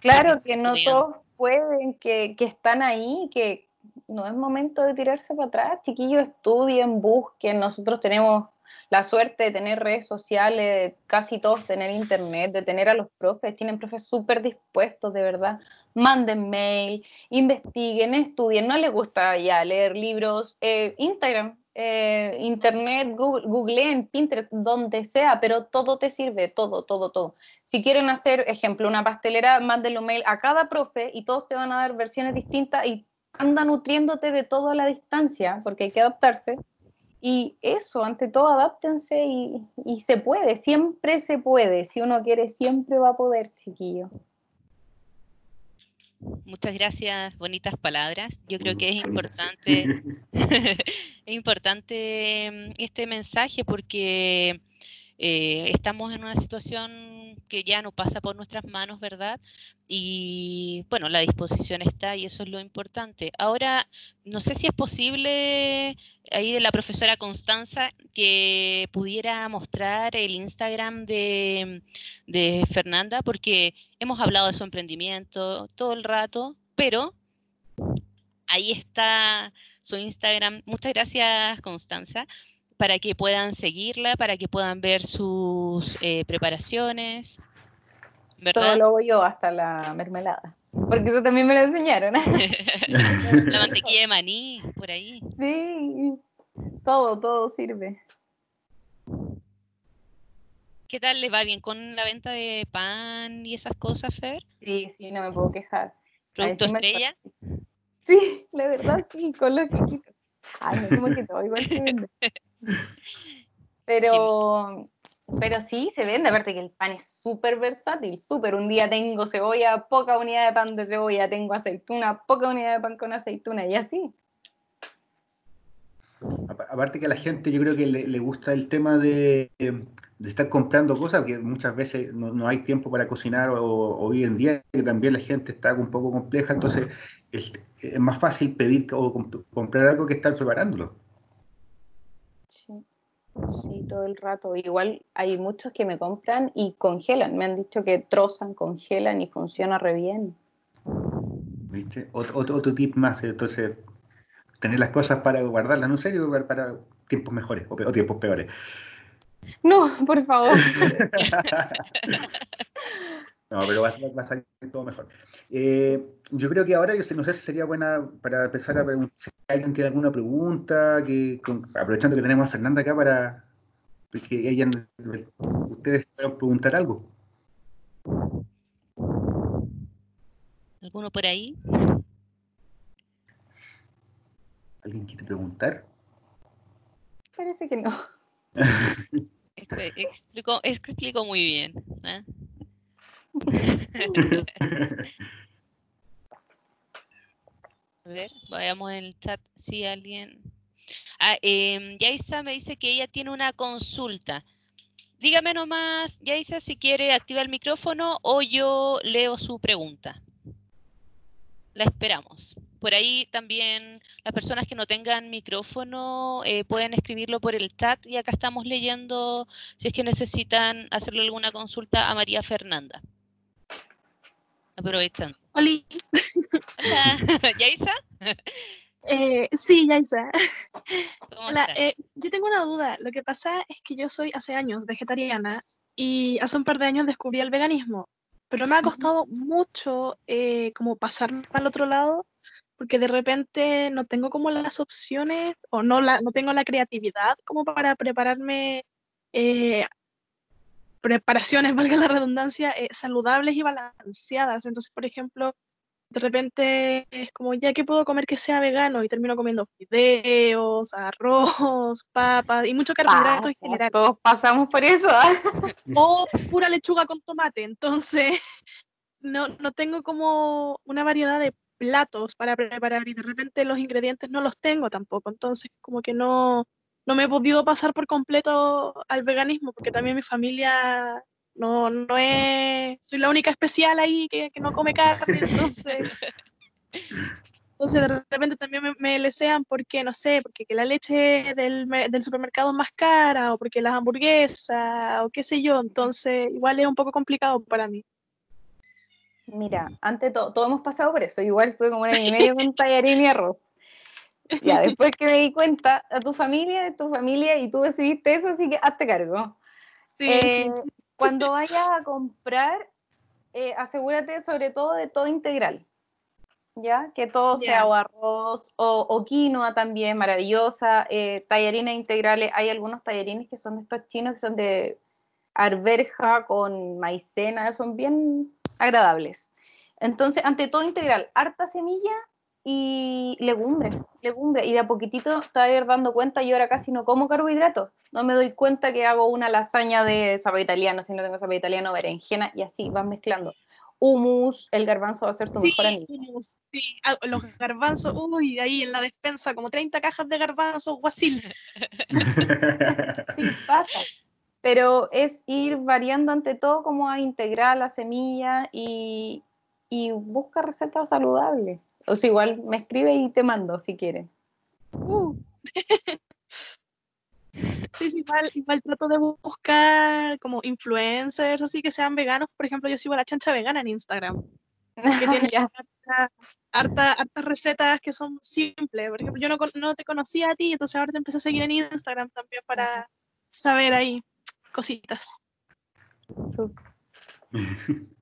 Claro que no todos pueden, que, que están ahí, que no es momento de tirarse para atrás. Chiquillos, estudien, busquen. Nosotros tenemos la suerte de tener redes sociales, casi todos tener internet, de tener a los profes. Tienen profes súper dispuestos, de verdad. Manden mail, investiguen, estudien. No les gusta ya leer libros. Eh, Instagram, eh, internet, Google, googleen, Pinterest, donde sea, pero todo te sirve, todo, todo, todo. Si quieren hacer, ejemplo, una pastelera, mándenlo mail a cada profe y todos te van a dar versiones distintas y anda nutriéndote de todo a la distancia, porque hay que adaptarse. Y eso, ante todo, adáptense y, y se puede, siempre se puede. Si uno quiere, siempre va a poder, chiquillo. Muchas gracias, bonitas palabras. Yo creo que es importante, es importante mm, este mensaje porque eh, estamos en una situación que ya no pasa por nuestras manos, ¿verdad? Y bueno, la disposición está y eso es lo importante. Ahora, no sé si es posible ahí de la profesora Constanza que pudiera mostrar el Instagram de, de Fernanda, porque hemos hablado de su emprendimiento todo el rato, pero ahí está su Instagram. Muchas gracias, Constanza para que puedan seguirla, para que puedan ver sus eh, preparaciones. ¿verdad? Todo lo hago yo, hasta la mermelada. Porque eso también me lo enseñaron. la mantequilla de maní, por ahí. Sí, todo, todo sirve. ¿Qué tal les va bien con la venta de pan y esas cosas, Fer? Sí, sí, no me puedo quejar. ¿Producto estrella? Sí, la verdad sí, con los que Ay, no, como que todo igual se vende. Pero, pero sí, se vende. Aparte que el pan es súper versátil, súper. Un día tengo cebolla, poca unidad de pan de cebolla, tengo aceituna, poca unidad de pan con aceituna y así. Aparte que a la gente yo creo que le, gusta el tema de, estar comprando cosas, que muchas veces no, hay tiempo para cocinar o, hoy en día que también la gente está un poco compleja, entonces es, es más fácil pedir o comprar algo que estar preparándolo. Sí. Sí, todo el rato. Igual hay muchos que me compran y congelan. Me han dicho que trozan, congelan y funciona re bien. ¿Viste? Otro, tip más, entonces, tener las cosas para guardarlas, ¿no? serio? Para, para tiempos mejores o, o tiempos peores. No, por favor. No, pero va, a salir todo mejor. Eh, yo creo que ahora, yo no sé si sería buena para empezar a preguntar si alguien tiene alguna pregunta, que aprovechando que tenemos a Fernanda acá para que ella, ustedes puedan preguntar algo. ¿Alguno por ahí? ¿Alguien quiere preguntar? Parece que no. explico, explico muy bien. ¿eh? A ver, vayamos en el chat si alguien... Ah, em, me dice que ella tiene una consulta. Dígame nomás, Yaisa, si quiere activar el micrófono o yo leo su pregunta. La esperamos. Por ahí también las personas que no tengan micrófono eh, pueden escribirlo por el chat y acá estamos leyendo si es que necesitan hacerle alguna consulta a María Fernanda. Aprovechando. Hola. ¿Yaisa? Eh, sí, Yaisa. Hola, eh, yo tengo una duda. Lo que pasa es que yo soy hace años vegetariana y hace un par de años descubrí el veganismo, pero me ha costado mucho eh, como pasarme al otro lado porque de repente no tengo como las opciones o no, la, no tengo la creatividad como para prepararme preparaciones, valga la redundancia, eh, saludables y balanceadas. Entonces, por ejemplo, de repente es como, ya que puedo comer que sea vegano y termino comiendo fideos, arroz, papas y mucho carbohidrato en general. Todos pasamos por eso. ¿ah? O pura lechuga con tomate. Entonces, no, no tengo como una variedad de platos para preparar y de repente los ingredientes no los tengo tampoco. Entonces, como que no, no me he podido pasar por completo al veganismo porque también mi familia no, no es, soy la única especial ahí que, no come carne, entonces, entonces de repente también me, me lesean porque, no sé, porque que la leche del, del, supermercado es más cara o porque las hamburguesas o qué sé yo, entonces igual es un poco complicado para mí. Mira, ante todo, todos hemos pasado por eso, igual estuve como un año y medio con tallarín y arroz. Ya, después que me di cuenta, a tu familia, de tu familia, y tú decidiste eso, así que hazte cargo. Sí, eh, cuando vayas a comprar, eh, asegúrate sobre todo de todo integral. ¿Ya? Que todo sea o arroz o, quinoa también, maravillosa. Eh, tallarines integrales, hay algunos tallarines que son de estos chinos que son de arberja con maicena, son bien agradables. Entonces, ante todo integral, harta semilla y legumbres, legumbres. Y de a poquitito te vas a ir dando cuenta, yo ahora casi no como carbohidratos no me doy cuenta que hago una lasaña de sabor italiano, si no tengo sabor italiano, berenjena, y así vas mezclando. Humus, el garbanzo va a ser tu mejor amigo. sí, ah, los garbanzos, uy, ahí en la despensa, como 30 cajas de garbanzos, guasil. sí, pasa. Pero es ir variando ante todo como a integrar la semilla y, y busca recetas saludables. O sea, igual me escribe y te mando si quieres. Uh. Sí, sí, igual, igual trato de buscar como influencers así que sean veganos. Por ejemplo, yo sigo a la chancha vegana en Instagram. Que tiene hartas recetas que son simples. Por ejemplo, yo no, no, te conocía a ti, entonces ahora te empecé a seguir en Instagram también para saber ahí cositas.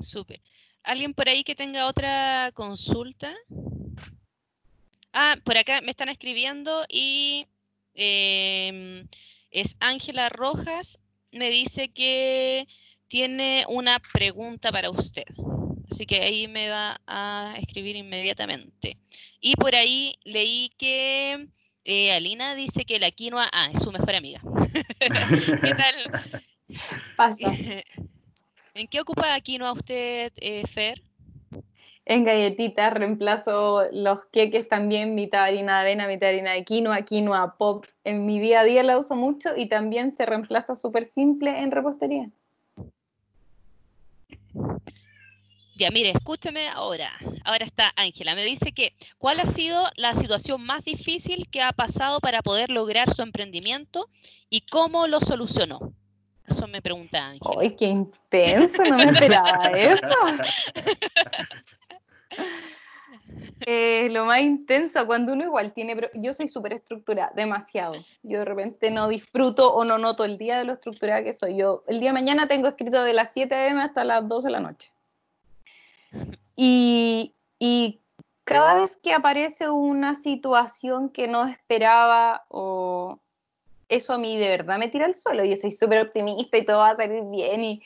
Súper. ¿Alguien por ahí que tenga otra consulta? Ah, por acá me están escribiendo y Em, es Ángela Rojas, me dice que tiene una pregunta para usted. Así que ahí me va a escribir inmediatamente. Y por ahí leí que eh, Alina dice que la quinoa ah, es su mejor amiga. ¿Qué tal? Pasa. ¿En qué ocupa quinoa usted, eh, Fer? en galletitas, reemplazo los queques también, mitad harina de avena, mitad harina de quinoa, quinoa pop. En mi día a día la uso mucho y también se reemplaza súper simple en repostería. Ya, mire, escúcheme ahora. Ahora está Ángela. Me dice que, ¿cuál ha sido la situación más difícil que ha pasado para poder lograr su emprendimiento y cómo lo solucionó? Eso me pregunta Ángela. ¡Ay, qué intenso! No me esperaba eso. Eh, lo más intenso, cuando uno igual tiene, yo soy súper estructurada, demasiado. Yo de repente no disfruto o no noto el día de lo estructurada que soy. Yo el día de mañana tengo escrito de las 7 m hasta las 12 de la noche. Y, y cada vez que aparece una situación que no esperaba o eso a mí de verdad me tira al suelo. Yo soy súper optimista y todo va a salir bien y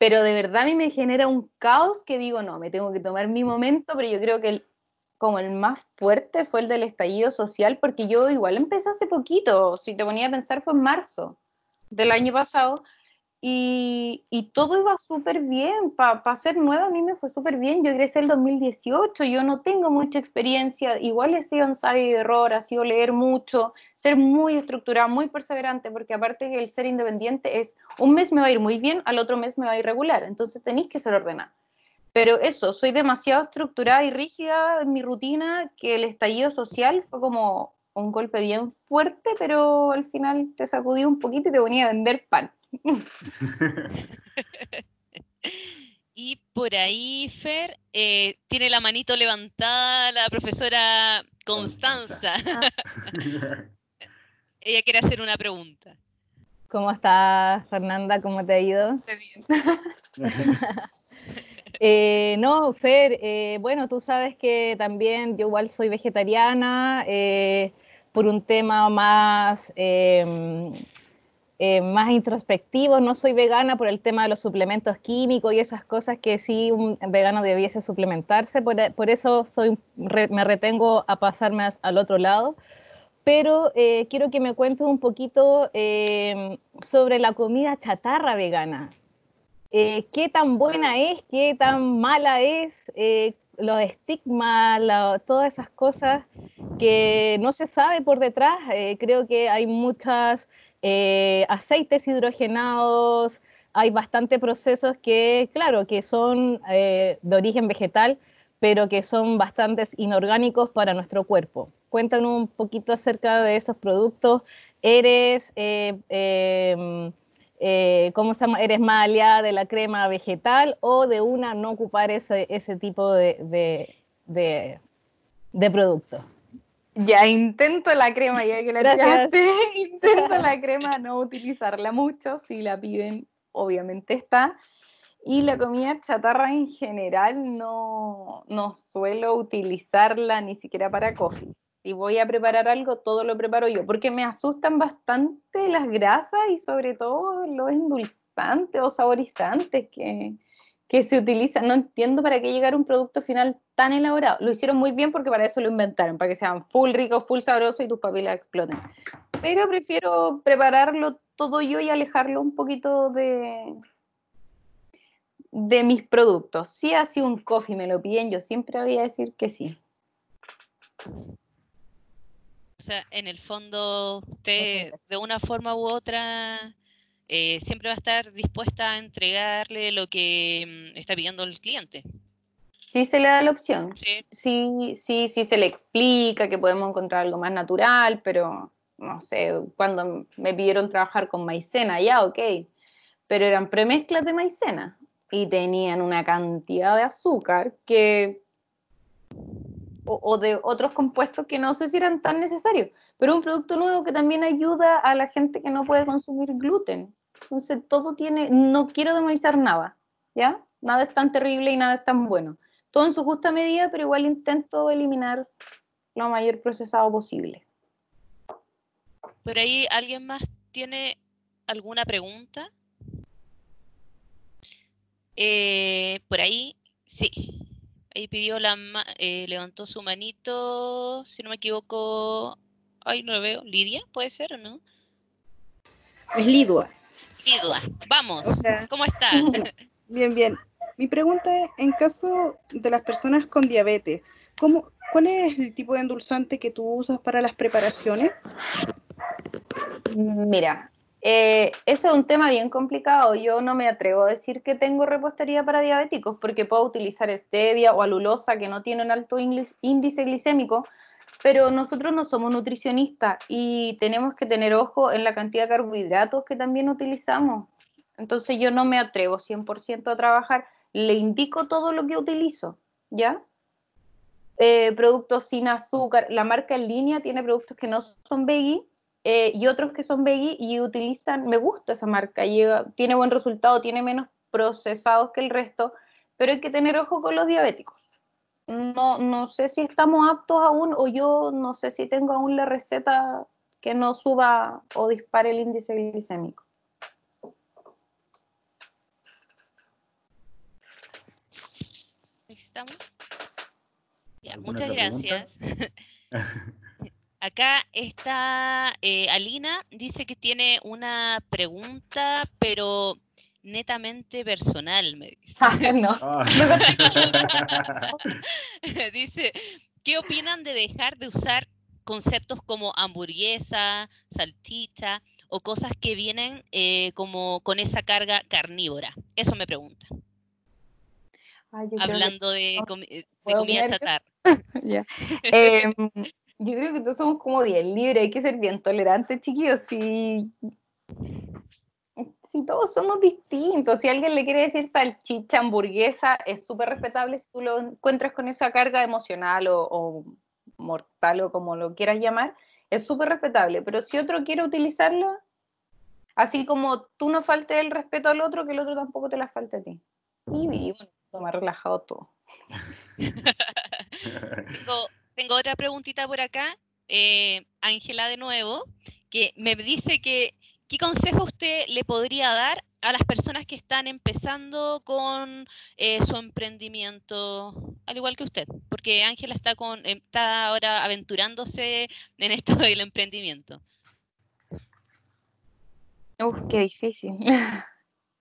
pero de verdad a mí me genera un caos que digo, no, me tengo que tomar mi momento, pero yo creo que el, como el más fuerte fue el del estallido social, porque yo igual empecé hace poquito, si te ponía a pensar fue en marzo del año pasado, y, todo iba súper bien. Para ser nueva a mí me fue súper bien. Yo egresé el 2018, yo no tengo mucha experiencia. Igual he sido ensayo y error, ha sido leer mucho, ser muy estructurada, muy perseverante, porque aparte que el ser independiente es un mes me va a ir muy bien, al otro mes me va a ir regular. Entonces tenéis que ser ordenada. Pero eso, soy demasiado estructurada y rígida en mi rutina que el estallido social fue como un golpe bien fuerte, pero al final te sacudió un poquito y te ponía a vender pan. y por ahí, Fer, eh, tiene la manito levantada la profesora Constanza. Ella quiere hacer una pregunta. ¿Cómo estás, Fernanda? ¿Cómo te ha ido? Eh, no, Fer, eh, bueno, tú sabes que también yo igual soy vegetariana por un tema más eh, más introspectivos. No soy vegana por el tema de los suplementos químicos y esas cosas que sí un vegano debiese suplementarse. Por, eso soy, me retengo a pasarme al otro lado. Pero eh, quiero que me cuentes un poquito eh, sobre la comida chatarra vegana. ¿Qué tan buena es? ¿Qué tan mala es? los estigmas, todas esas cosas que no se sabe por detrás. creo que hay muchas eh, aceites hidrogenados, hay bastantes procesos que, claro, que son eh, de origen vegetal, pero que son bastante inorgánicos para nuestro cuerpo. Cuéntanos un poquito acerca de esos productos. ¿Eres, eh, em, ¿cómo? ¿Eres más aliada de la crema vegetal o de una no ocupar ese, tipo de, de, de, de productos? Ya intento la crema, ya que la tiraste, intento la crema, no utilizarla mucho, si la piden, obviamente está. Y la comida chatarra en general no, no suelo utilizarla ni siquiera para coffees. Si voy a preparar algo, todo lo preparo yo, porque me asustan bastante las grasas y sobre todo los endulzantes o saborizantes que, que se utilizan. No entiendo para qué llegar a un producto final tan elaborado. Lo hicieron muy bien porque para eso lo inventaron, para que sean full rico, full sabroso y tus papilas exploten. Pero prefiero prepararlo todo yo y alejarlo un poquito de, de mis productos. Si así un coffee me lo piden, yo siempre voy a decir que sí. O sea, en el fondo, usted de una forma u otra eh, siempre va a estar dispuesta a entregarle lo que mm, está pidiendo el cliente. Sí se le da la opción. Sí. sí, sí, sí se le explica que podemos encontrar algo más natural, pero no sé, cuando me pidieron trabajar con maicena, ya, ok, pero eran premezclas de maicena y tenían una cantidad de azúcar que o, de otros compuestos que no sé si eran tan necesarios, pero un producto nuevo que también ayuda a la gente que no puede consumir gluten. Entonces, todo tiene, no quiero demonizar nada, ¿ya? Nada es tan terrible y nada es tan bueno. Todo en su justa medida, pero igual intento eliminar lo mayor procesado posible. Por ahí, ¿alguien más tiene alguna pregunta? Eh, por ahí, sí. Ahí pidió la, eh, levantó su manito, si no me equivoco. Ay, no lo veo. ¿Lidia? ¿Puede ser o no? Es Lidua. Lidua, vamos, ¿cómo estás? Bien, bien. Mi pregunta es, en caso de las personas con diabetes, ¿cómo, ¿cuál es el tipo de endulzante que tú usas para las preparaciones? Mira, eh, ese es un tema bien complicado. Yo no me atrevo a decir que tengo repostería para diabéticos porque puedo utilizar stevia o alulosa que no tienen alto índice glicémico, pero nosotros no somos nutricionistas y tenemos que tener ojo en la cantidad de carbohidratos que también utilizamos. Entonces yo no me atrevo 100% a trabajar, le indico todo lo que utilizo, ¿ya? Eh, productos sin azúcar, la marca en línea tiene productos que no son veggie eh, y otros que son veggie y utilizan, me gusta esa marca, llega, tiene buen resultado, tiene menos procesados que el resto, pero hay que tener ojo con los diabéticos no, no sé si estamos aptos aún o yo no sé si tengo aún la receta que no suba o dispare el índice glicémico. ¿Estamos? muchas gracias. Acá está eh, Alina, dice que tiene una pregunta, pero netamente personal, me dice. Ah, no. Ah. dice, ¿qué opinan de dejar de usar conceptos como hamburguesa, salchicha o cosas que vienen eh, como con esa carga carnívora? Eso me pregunta. Hablando de, comida chatarra. Em, yo creo que todos somos como bien libres, hay que ser bien tolerantes, chiquillos. Si si todos somos distintos, si alguien le quiere decir salchicha, hamburguesa, es súper respetable si tú lo encuentras con esa carga emocional o, mortal o como lo quieras llamar, es súper respetable, pero si otro quiere utilizarlo, así como tú no faltes el respeto al otro, que el otro tampoco te la falte a ti. Y, bueno, me relajado todo. tengo, otra preguntita por acá, eh, Ángela de nuevo, que me dice que ¿qué consejo usted le podría dar a las personas que están empezando con eh, su emprendimiento, al igual que usted? Porque Ángela está, con, está ahora aventurándose en esto del emprendimiento. Uf, qué difícil.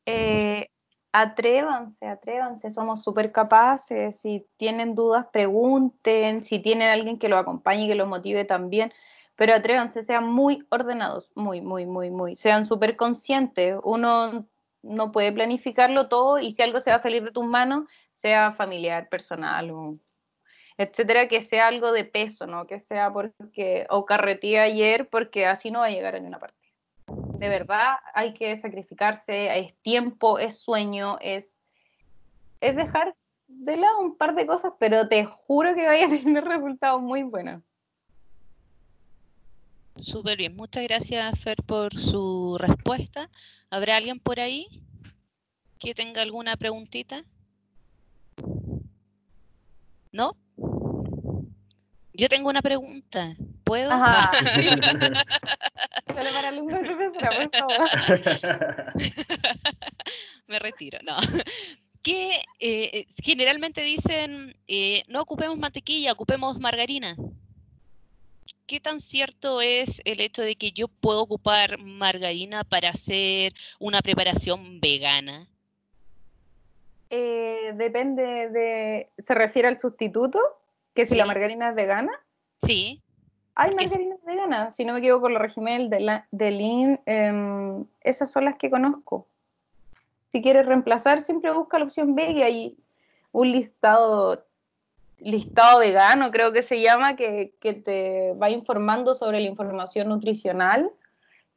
eh, atrévanse, atrévanse, somos súper capaces, si tienen dudas pregunten, si tienen alguien que lo acompañe y que los motive también, pero atrévanse, sean muy ordenados, muy, muy, muy, muy, sean súper conscientes, uno no puede planificarlo todo y si algo se va a salir de tus manos, sea familiar, personal, etcétera, que sea algo de peso, ¿no? Que sea porque, o carretía ayer, porque así no va a llegar a ninguna parte de verdad hay que sacrificarse, es tiempo, es sueño, es, es dejar de lado un par de cosas, pero te juro que vaya a tener resultados muy buenos. Súper bien, muchas gracias Fer por su respuesta. ¿Habrá alguien por ahí que tenga alguna preguntita? ¿No? Yo tengo una pregunta. ¿Puedo? Ajá. Solo para alumnos profesora, por favor. Me retiro, no. Que eh, generalmente dicen, eh, no ocupemos mantequilla, ocupemos margarina. ¿Qué tan cierto es el hecho de que yo puedo ocupar margarina para hacer una preparación vegana? Eh, depende de. ¿Se refiere al sustituto? que si la margarina es vegana. Sí. Hay margarinas veganas, si no me equivoco, la régimen de, la, de Lean, em, esas son las que conozco. Si quieres reemplazar, siempre busca la opción B y hay un listado, listado vegano, creo que se llama, que, que te va informando sobre la información nutricional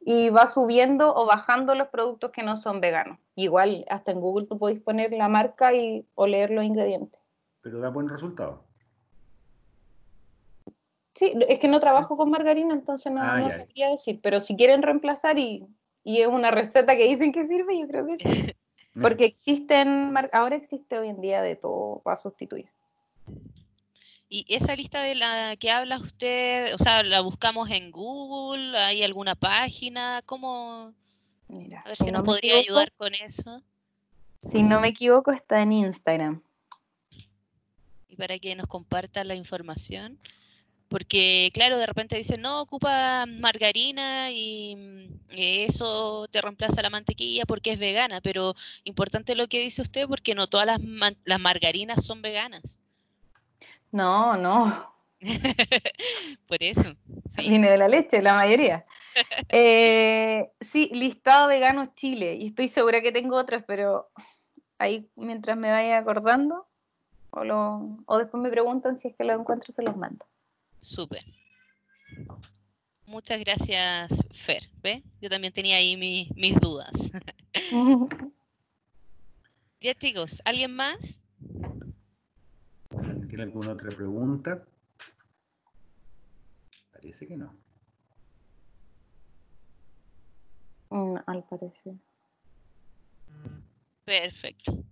y va subiendo o bajando los productos que no son veganos. Igual, hasta en Google tú puedes poner la marca y, o leer los ingredientes. Pero da buen resultado. Sí, es que no trabajo con margarina, entonces no, ah, no sabría decir, pero si quieren reemplazar y, y, es una receta que dicen que sirve, yo creo que sí. Porque existen, ahora existe hoy en día de todo para sustituir. ¿Y esa lista de la que habla usted, o sea, la buscamos en Google? ¿Hay alguna página? ¿Cómo? Mira, a ver si, nos podría ayudar con eso. Si no me equivoco, está en Instagram. Y para que nos comparta la información. Porque, claro, de repente dicen, no, ocupa margarina y mm, eso te reemplaza la mantequilla porque es vegana, pero importante lo que dice usted porque no todas las, las margarinas son veganas. No, no. Por eso. Viene de la leche, la mayoría. Eh, sí, listado vegano Chile. Y estoy segura que tengo otras, pero ahí mientras me vaya acordando, o, lo, o después me preguntan si es que lo encuentro, se los mando. Súper. Muchas gracias, Fer. ¿Ve? Yo también tenía ahí mis dudas. ya, chicos, ¿alguien más? ¿Tiene alguna otra pregunta? Parece que no. Mm, al parecer. Perfecto.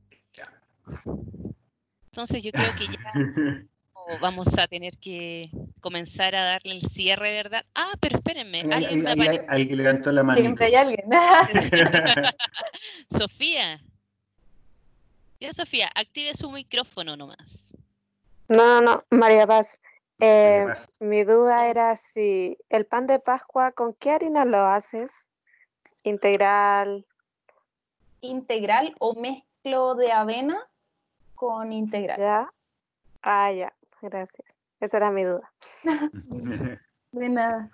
Entonces yo creo que ya vamos a tener que comenzar a darle el cierre, ¿verdad? Ah, pero espérenme. Alguien, alguien levantó la mano. Siempre hay alguien. Sofía. Ya, Sofía, active su micrófono nomás. No, no, no, María Paz. Eh, mi duda era si el pan de Pascua, ¿con qué harina lo haces? ¿Integral? Integral o mezclo de avena con integral. Ya. Ah, ya. Gracias. Esa era mi duda. de nada.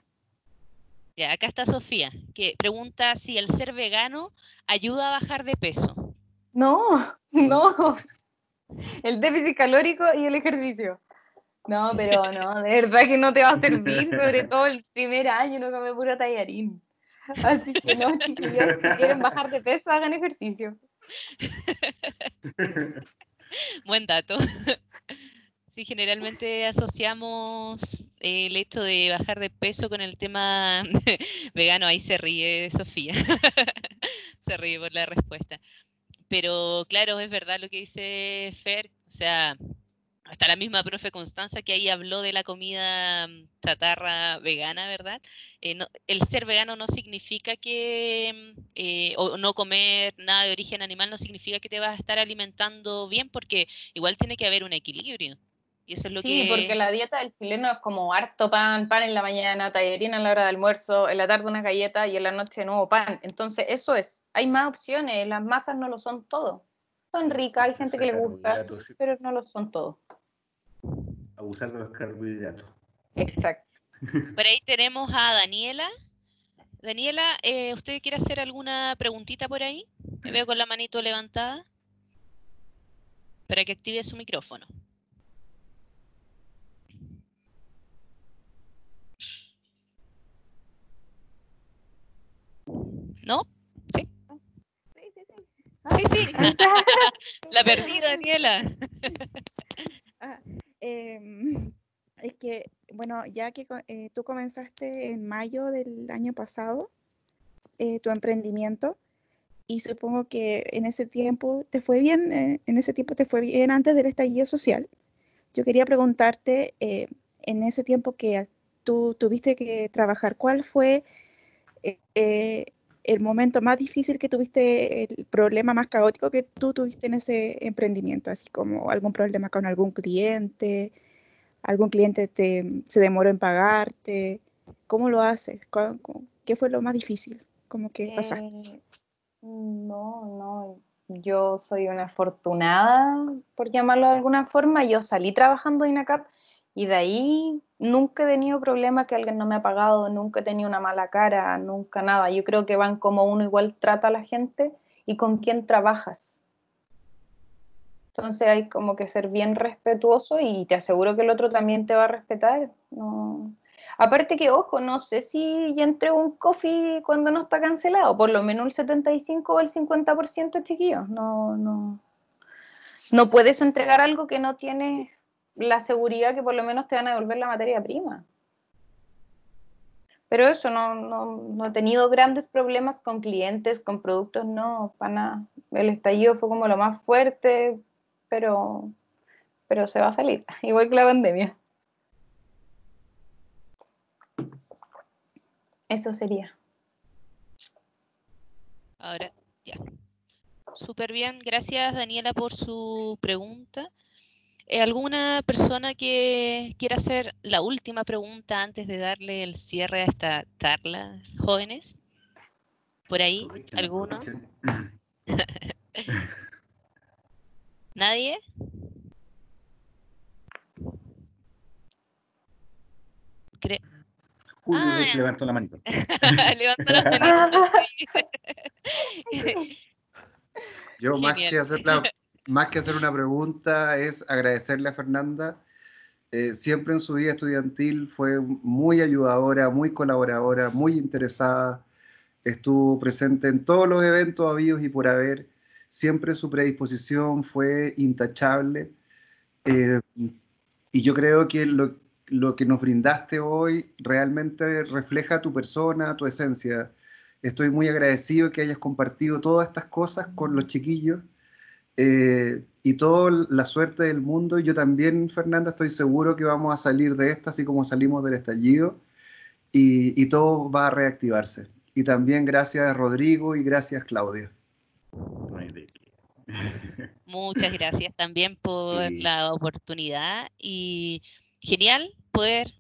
Ya, acá está Sofía, que pregunta si el ser vegano ayuda a bajar de peso. No, no. El déficit calórico y el ejercicio. No, pero no, de verdad que no te va a servir, sobre todo el primer año, no come puro tallarín. Así que no, si quieren bajar de peso, hagan ejercicio. Buen dato. Sí, generalmente asociamos el hecho de bajar de peso con el tema vegano. Ahí se ríe Sofía. se ríe por la respuesta. Pero claro, es verdad lo que dice Fer. O sea, hasta la misma profe Constanza que ahí habló de la comida mm, chatarra vegana, ¿verdad? Eh, el ser vegano no significa que, mm, eh, o no comer nada de origen animal no significa que te vas a estar alimentando bien, porque igual tiene que haber un equilibrio. Y eso es lo sí, porque la dieta del chileno es como harto pan, pan en la mañana, tallerina a la hora de almuerzo, en la tarde una galleta y en la noche nuevo pan. Entonces, eso es. Hay más opciones, las masas no lo son todo. Son ricas, hay gente que le gusta, pero no lo son todo. Abusar de los carbohidratos. Exacto. Por ahí tenemos a Daniela. Daniela, eh, ¿usted quiere hacer alguna preguntita por ahí? Me veo con la manito levantada. Para que active su micrófono. ¿No? ¿Sí? Sí, sí, sí. Sí, sí. la perdí, Daniela. Ah, em, es que, bueno, ya que eh, tú comenzaste en mayo del año pasado eh, tu emprendimiento y supongo que en ese tiempo te fue bien, eh, en ese tiempo te fue bien antes del estallido social. Yo quería preguntarte, en ese tiempo que tú tuviste que trabajar, ¿cuál fue el momento más difícil que tuviste, el problema más caótico que tú tuviste en ese emprendimiento, así como algún problema con algún cliente, algún cliente te, se demoró en pagarte, ¿cómo lo haces? ¿Qué fue lo más difícil? ¿Cómo que pasaste? Eh, no, no, yo soy una afortunada, por llamarlo de alguna forma, yo salí trabajando en INACAP y de ahí nunca he tenido problema que alguien no me ha pagado, nunca he tenido una mala cara, nunca nada. Yo creo que van como uno igual trata a la gente y con quién trabajas. Entonces hay como que ser bien respetuoso y te aseguro que el otro también te va a respetar. No. Aparte que, ojo, no sé si ya entrego un coffee cuando no está cancelado, por lo menos el 75 o el 50%, chiquillos. No, no. No puedes entregar algo que no tienes la seguridad que por lo menos te van a devolver la materia prima. Pero eso, no, no, he tenido grandes problemas con clientes, con productos, no, para. El estallido fue como lo más fuerte, pero, pero se va a salir, igual que la pandemia. Eso sería. Ahora, ya. Súper bien, gracias Daniela por su pregunta. Eh, ¿Alguna persona que quiera hacer la última pregunta antes de darle el cierre a esta charla, jóvenes? ¿Por ahí? ¿Alguno? ¿Nadie? Julio ah, levantó la manito. levantó la manito. Yo más que hacer la más que hacer una pregunta, es agradecerle a Fernanda. Eh, siempre en su vida estudiantil fue muy ayudadora, muy colaboradora, muy interesada. Estuvo presente en todos los eventos habidos y por haber. Siempre su predisposición fue intachable. Eh, y yo creo que lo, lo que nos brindaste hoy realmente refleja tu persona, tu esencia. Estoy muy agradecido que hayas compartido todas estas cosas con los chiquillos eh, y toda la suerte del mundo. Yo también, Fernanda, estoy seguro que vamos a salir de esta, así como salimos del estallido, y, todo va a reactivarse. Y también gracias Rodrigo y gracias Claudia. Muchas gracias también por la oportunidad y genial poder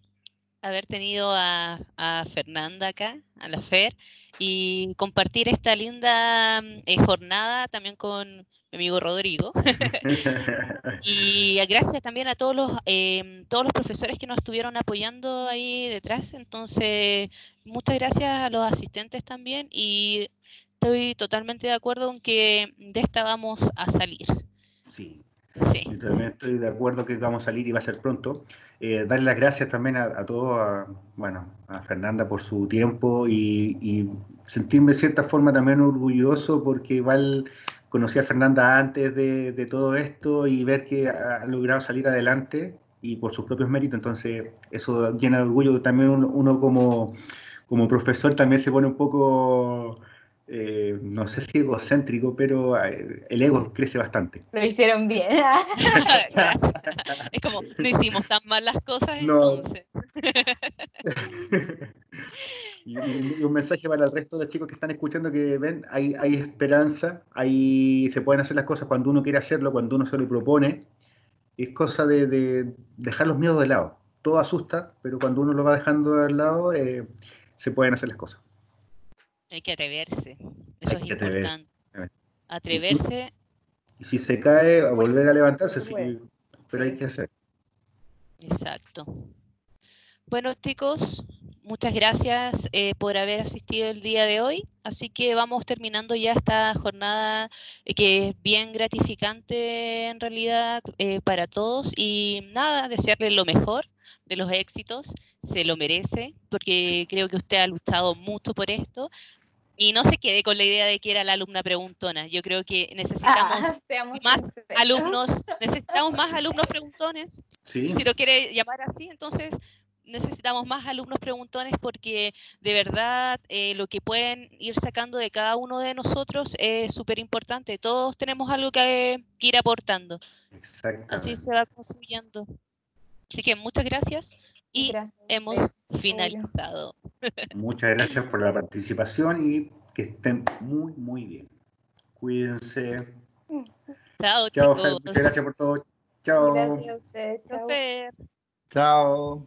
haber tenido a, a, Fernanda acá, a la FER, y compartir esta linda eh, jornada también con amigo Rodrigo. y gracias también a todos los, em, todos los profesores que nos estuvieron apoyando ahí detrás. Entonces, muchas gracias a los asistentes también y estoy totalmente de acuerdo en que de esta vamos a salir. Sí. Sí. Yo también estoy de acuerdo que vamos a salir y va a ser pronto. Eh, darle las gracias también a, todos, a, bueno, a Fernanda por su tiempo y, y, sentirme de cierta forma también orgulloso porque igual conocí a Fernanda antes de, todo esto y ver que ha logrado salir adelante y por sus propios méritos, entonces eso llena de orgullo. También uno, como, como profesor también se pone un poco eh, no sé si egocéntrico, pero eh, el ego crece bastante. Lo hicieron bien. es como, no hicimos tan mal las cosas entonces. y, un mensaje para el resto de los chicos que están escuchando que ven, hay, hay esperanza, hay, se pueden hacer las cosas cuando uno quiere hacerlo, cuando uno se lo propone. Es cosa de, dejar los miedos de lado. Todo asusta, pero cuando uno lo va dejando de lado, eh, se pueden hacer las cosas. Hay que atreverse, eso es importante. Atreverse. Y si, se cae, a volver a levantarse, sí, pero hay que hacer. Exacto. Bueno, chicos, muchas gracias eh, por haber asistido el día de hoy. Así que vamos terminando ya esta jornada eh, que es bien gratificante en realidad eh, para todos. Y nada, desearles lo mejor de los éxitos. Se lo merece porque creo que usted ha luchado mucho por esto. Y no se quede con la idea de que era la alumna preguntona. Yo creo que necesitamos ah, más alumnos, necesitamos más alumnos preguntones. Si lo quiere llamar así, entonces necesitamos más alumnos preguntones porque de verdad eh, lo que pueden ir sacando de cada uno de nosotros es súper importante. Todos tenemos algo que, ir aportando. Así se va construyendo. Así que muchas gracias y hemos finalizado. Muchas gracias por la participación y que estén muy, muy bien. Cuídense. Chao, Chao, Muchas gracias por todo. Chao. Gracias a usted. Chao.